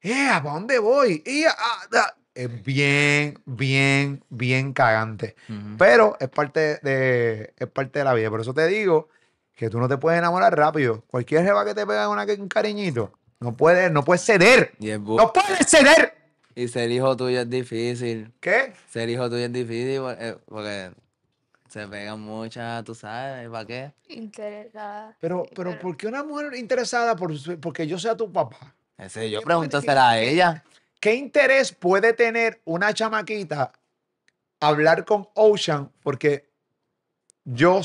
Ea, ¿para dónde voy? Ea, ah, ah". Es bien, bien, bien cagante. Pero es parte de, es parte de la vida. Por eso te digo que tú no te puedes enamorar rápido. Cualquier jeva que te pega una, un cariñito, no puedes, no puedes ceder. Y, es bu- ¡No puedes ceder! y ser hijo tuyo es difícil. ¿Qué? Ser hijo tuyo es difícil eh, porque se pegan muchas, tú sabes, ¿para qué? Interesada. Pero, sí, pero, ¿por qué una mujer interesada por su- porque yo sea tu papá? Ese, yo ¿Qué pregúntasela a puede- ella. ¿Qué interés puede tener una chamaquita hablar con Ocean porque yo,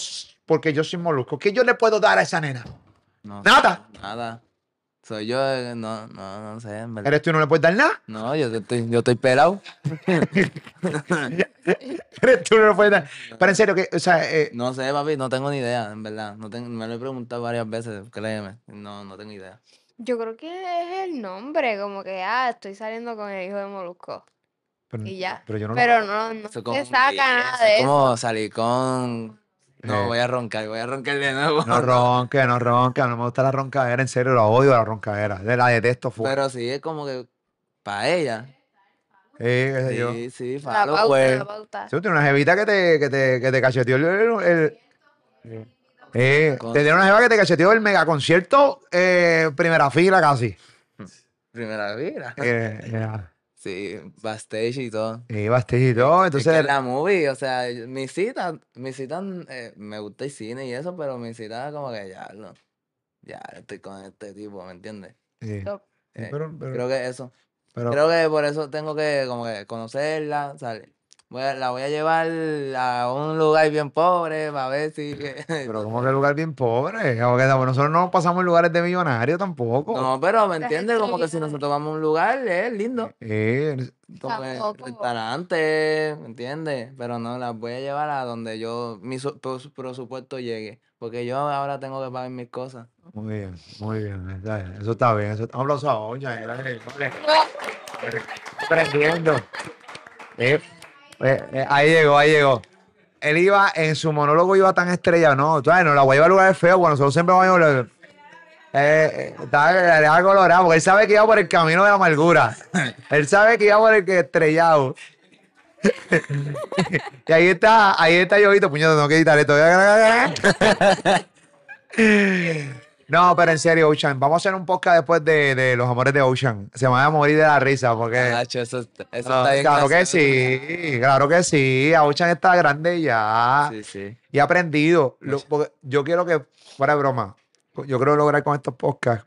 porque yo soy molusco? ¿Qué yo le puedo dar a esa nena? No Nada. Nada. Soy yo, eh, no, no, no sé, en verdad. ¿Eres tú y no le puedes dar nada? No, yo estoy, yo estoy pelado. ¿Eres tú y no le puedes dar? Pero en serio, que, o sea, eh, No sé, papi, no tengo ni idea, en verdad. No tengo, me lo he preguntado varias veces, créeme. No, no tengo idea. Yo creo que es el nombre, como que, ah, estoy saliendo con el hijo de Molusco. pero, Y ya. pero yo no Pero no, no Eso se como- saca nada eso de es eso. como salir con... No, Eh. voy a roncar, voy a roncar de nuevo. No ronca, no ronca, no me gusta la roncadera, en serio, la odio la roncadera, de la detesto fuera. Pero sí, es como que para ella. Eh, qué sé yo. Sí, sí, La falo, pauta, pues. la pauta. Sí, tiene una jevita que te, que te, que te cacheteó el... el- el- eh, te tiene una jeva que te cacheteó el mega concierto eh, primera fila casi. Primera vida. Eh, ya. Sí, backstage y todo. Y backstage y todo, Es que entonces... la movie, o sea, mi cita, mi cita, eh, me gusta el cine y eso, pero mi cita como que ya, no, ya estoy con este tipo, ¿me entiendes? Sí, Eh, pero, pero- Creo que eso. pero- Creo que por eso tengo que como que conocerla, ¿sabes? Voy a- la voy a llevar a un lugar bien pobre para ver si... pero como que lugar bien pobre. nosotros no pasamos en lugares de millonarios tampoco. No, pero ¿me entiendes? Como que si nosotros vamos a un lugar, es lindo. Eh, que Tampoco. restaurante, ¿me entiendes? Pero no, las voy a llevar a donde yo, mi su- pres- presupuesto llegue. Porque yo ahora tengo que pagar mis cosas. muy bien, muy bien. está bien, Eso está bien. Eso, un aplauso a eh, vale. Aprendiendo. Eh, eh, eh, ahí llegó, ahí llegó. Él iba, en su monólogo iba tan estrellado, no, tú sabes, no la voy a llevar a lugares feos, bueno, nosotros siempre vamos a llevar. Eh, eh, estaba daba colorado, porque él sabe que iba por el camino de la amargura. Él sabe que iba por el que estrellado. y ahí está, ahí está Jovito, puñado, tengo que editar esto. No, pero en serio, Ocean, vamos a hacer un podcast después de, de Los Amores de Ocean. Se me va a morir de la risa, porque... Nacho, eso, está- eso No, está bien claro que sí, claro que sí. Ocean está grande ya Sí, sí. y ha aprendido. Lo- yo quiero que, fuera de broma, yo quiero lograr con estos podcasts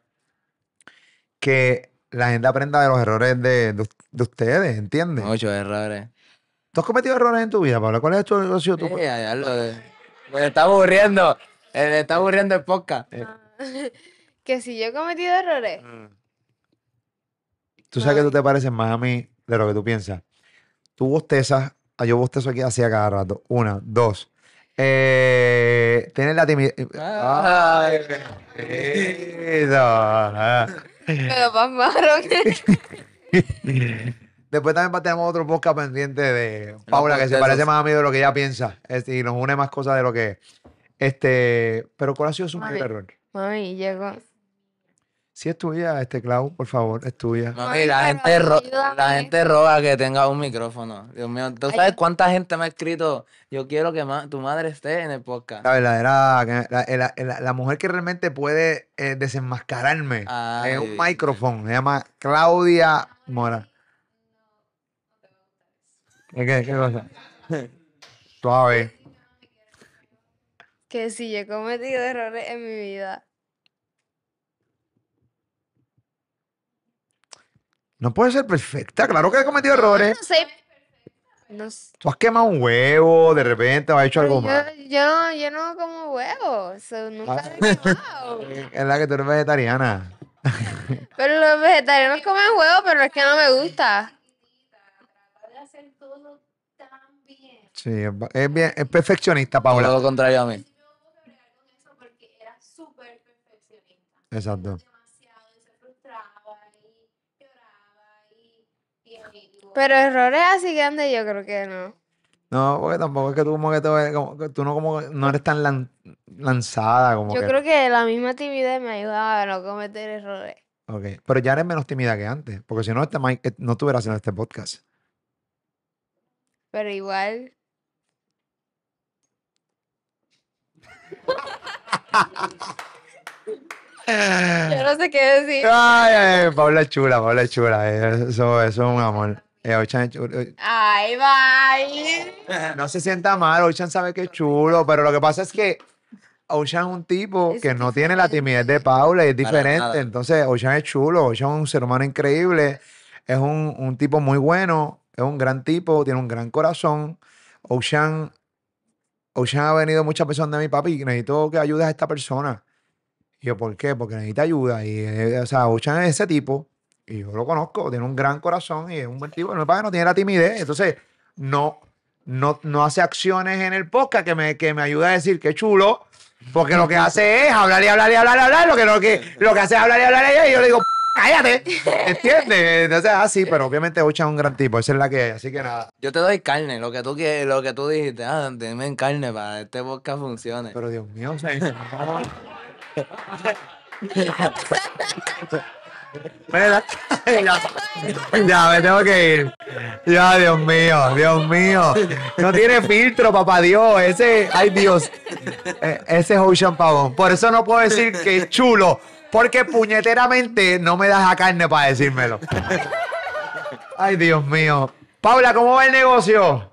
que la gente aprenda de los errores de, de, de ustedes, ¿entiendes? Muchos errores. ¿Tú has cometido errores en tu vida, Pablo? ¿Cuál es tu, sido tu- Sí, allá lo de- Me está aburriendo. eh, Me está aburriendo el podcast. que si yo he cometido errores. Tú sabes que tú te pareces más a mí de lo que tú piensas. Tú bostezas, ah, yo bostezo aquí hacía cada rato. Una, dos. Eh, tienes la timidez. Ay. Eso, ah. Pero más marrón. Después también tenemos otro podcast pendiente de Paula, que se parece más a mí de lo que ella piensa. Este, y nos une más cosas de lo que. Este, pero ¿cuál ha sido su mayor error? Mami, llegó. Si es tuya, este Clau, por favor, es tuya. Mami, la gente, ro- la gente roga que tenga un micrófono. Dios mío, ¿tú sabes cuánta gente me ha escrito? Yo quiero que ma- tu madre esté en el podcast. La verdadera, que- la, la- la- la mujer que realmente puede eh, desenmascararme Ay, en un micrófono. Se llama Claudia Mora. ¿Qué, qué, qué cosa? Suave. Que si yo he cometido errores en mi vida. No puede ser perfecta. Claro que he cometido errores. No sé. No sé. Tú has quemado un huevo de repente o has hecho Pero algo mal. yo, yo no, yo no como huevos. so, nunca Ah. he quemado. Es la que tú eres vegetariana. Pero los vegetarianos comen huevos, pero es que no me gusta. de hacer todo tan bien. Sí, es, bien, es perfeccionista, Todo Paula. lo contrario a mí. Yo no puedo bregar con eso porque era súper perfeccionista. Exacto. Demasiado y se frustraba y lloraba y... y, y- Pero errores así grandes yo creo que no. No, porque tampoco es que tú como que, te- como que tú no como no eres tan lan- lanzada como Yo que. creo que la misma timidez me ayuda a no cometer errores. Ok, Pero ya eres menos tímida que antes, porque si no, este mic- eh, no estuvieras haciendo este podcast. Pero igual. Yo no sé qué decir. Ay, ay, Paula es chula, Paula es chula. eh, Eso, eso es un amor. Eh, Ochan eh, Ay, bye. No se sienta mal, Ochan sabe que es chulo, pero lo que pasa es que Ochan es un tipo Es que no tiene la timidez de Paula y es diferente. Entonces, Ochan es chulo, Ochan es un ser humano increíble, es un, un tipo muy bueno, es un gran tipo, tiene un gran corazón. Ochan, Ochan ha venido muchas veces de mi papi y necesito que ayudes a esta persona. Y yo, ¿por qué? Porque necesita ayuda. Y, eh, o sea, Ocean es ese tipo. Y yo lo conozco, tiene un gran corazón y es un buen tipo. No, no tiene la timidez. Entonces, no, no, no hace acciones en el podcast que me, que me ayuda a decir que chulo. Porque lo que hace es hablar y hablar y hablar y hablar. Lo que, lo que, lo que hace es hablar y hablar y hablar. Y yo le digo, cállate. ¿Entiendes? Entonces, así, pero obviamente Ocean es un gran tipo. Esa es la que hay. Así que nada. Yo te doy carne, lo que tú quieres, lo que tú dijiste, ah, dime en carne para que este podcast funcione. Pero Dios mío, o sea, no. Mira, ya, me tengo que ir. Ya, Dios mío, Dios mío. No tiene filtro, papá Dios. Ese, ay Dios. Eh, Ese es Ocean Pavón. Por eso no puedo decir que es chulo. Porque puñeteramente no me das a carne para decírmelo. Ay, Dios mío. Paula, ¿cómo va el negocio?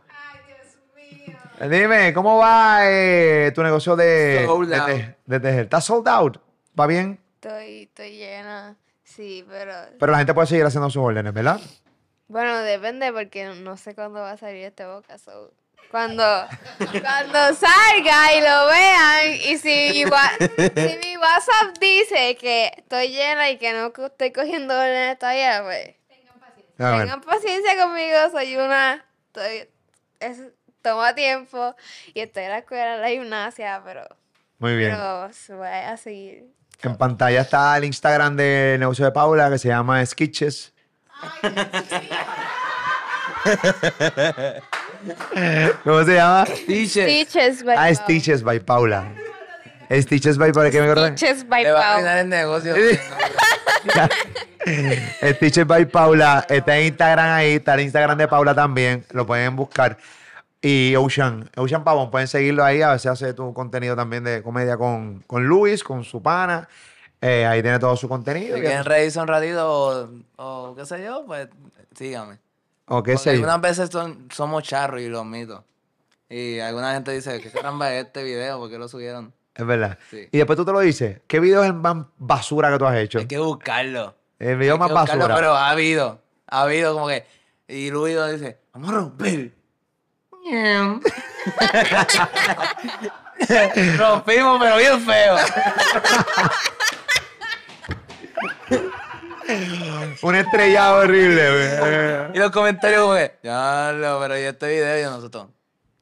Dime, ¿cómo va eh, tu negocio de, Sold de, out. te- de tejer? ¿Está sold out? ¿Va bien? Estoy, estoy llena. Sí, pero. Pero la gente puede seguir haciendo sus órdenes, ¿verdad? Bueno, depende porque no sé cuándo va a salir este boca. so, Cuando, cuando salga y lo vean, y si, mi si mi WhatsApp dice que estoy llena y que no estoy cogiendo órdenes todavía, pues Tengan paciencia. Tengan paciencia conmigo, soy una. Estoy, es, toma tiempo y estoy en la escuela, en la gimnasia, pero, Muy bien. pero voy a seguir. En pantalla está el Instagram del negocio de Paula que se llama Skitches. ¿Cómo se llama? Stitches by Ah. Stitches by Paula. Stitches by Paula, ¿qué me acuerdo? Stitches by le va a arruinar el negocio. Stitches by Paula está en Instagram ahí, está el Instagram de Paula también, lo pueden buscar. Y Ocean, Ocean Pavón, pueden seguirlo ahí, a veces hace tu contenido también de comedia con, con Luis, con su pana. Eh, ahí tiene todo su contenido. Si quieren reírse un ratito o, o qué sé yo, pues síganme. O qué Porque sé yo. algunas veces son- somos charros y lo admito. Y alguna gente dice, ¿qué caramba es este video? ¿Por qué lo subieron? Es verdad. Sí. Y después tú te lo dices. ¿Qué video es el más basura que tú has hecho? Hay que buscarlo. El video Hay más que buscarlo, basura. Pero ha habido. Ha habido como que. Y Luis dice, vamos a romper. Rompimos, pero bien feo. Un estrellado horrible. Y los comentarios como que, ya lo, pero y este video y nosotros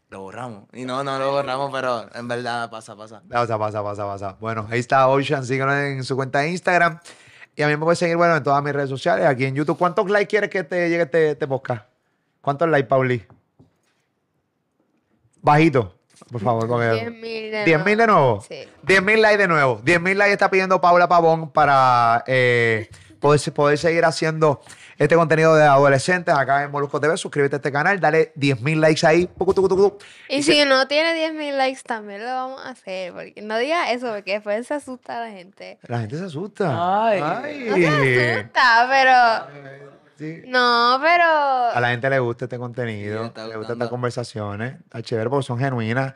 lo borramos. Y no, no lo borramos, pero en verdad pasa, pasa. Pasa, pasa, pasa, pasa. Bueno, ahí está Ocean. Síguelo en su cuenta de Instagram. Y a mí me puedes seguir, bueno, en todas mis redes sociales, aquí en YouTube. ¿Cuántos likes quieres que te llegue este, este podcast? ¿Cuántos likes, Pauli? Bajito, por favor. porque- 10.000 de 10 mil de nuevo. Sí. 10 mil likes de nuevo. 10 mil likes está pidiendo Paula Pavón para eh, poder, poder seguir haciendo este contenido de adolescentes acá en Molusco TV. Suscríbete a este canal, dale 10 mil likes ahí. Y si no tiene 10.000 likes, también lo vamos a hacer. Porque no digas eso, porque después se asusta la gente. La gente se asusta. Ay. No se asusta, pero. Sí. No, pero. A la gente le gusta este contenido, le gustan estas conversaciones. Está chévere porque son genuinas.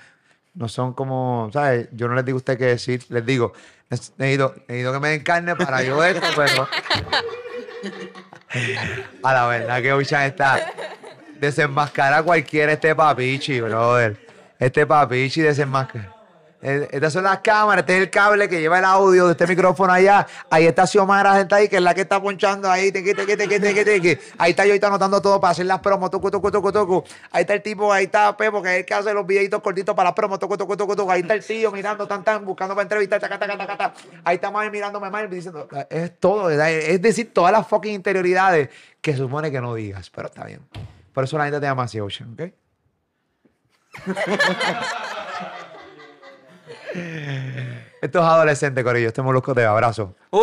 No son como, ¿sabes? Yo no les digo a ustedes qué decir. Les digo, "Neces- necesito, necesito que me den carne para yo esto, pero... A la verdad que Ocean está... Desenmascara a cualquiera este papichi, brother. Este papichi desenmascara. Eh, Estas son las cámaras, este es el cable que lleva el audio de este micrófono allá. Ahí está Xiomara, gente ahí, que es la que está ponchando ahí. tequi, tequi, tequi. Ahí está yo ahorita anotando todo para hacer las promos. Tucu, tucu, tucu. Ahí está el tipo, ahí está Pepo, que es el que hace los videitos cortitos para las promos. Ahí está el tío mirando, tan, tan, buscando para entrevistar. taca, taca, taca. Ahí está Mami mirándome mal, diciendo, es todo. Es decir, todas las fucking interioridades que supone que no digas, pero está bien. Por eso la gente te llama así, Ocean, ¿ok? Estos adolescentes, Corillo, este molusco te abrazo. ¡Uh!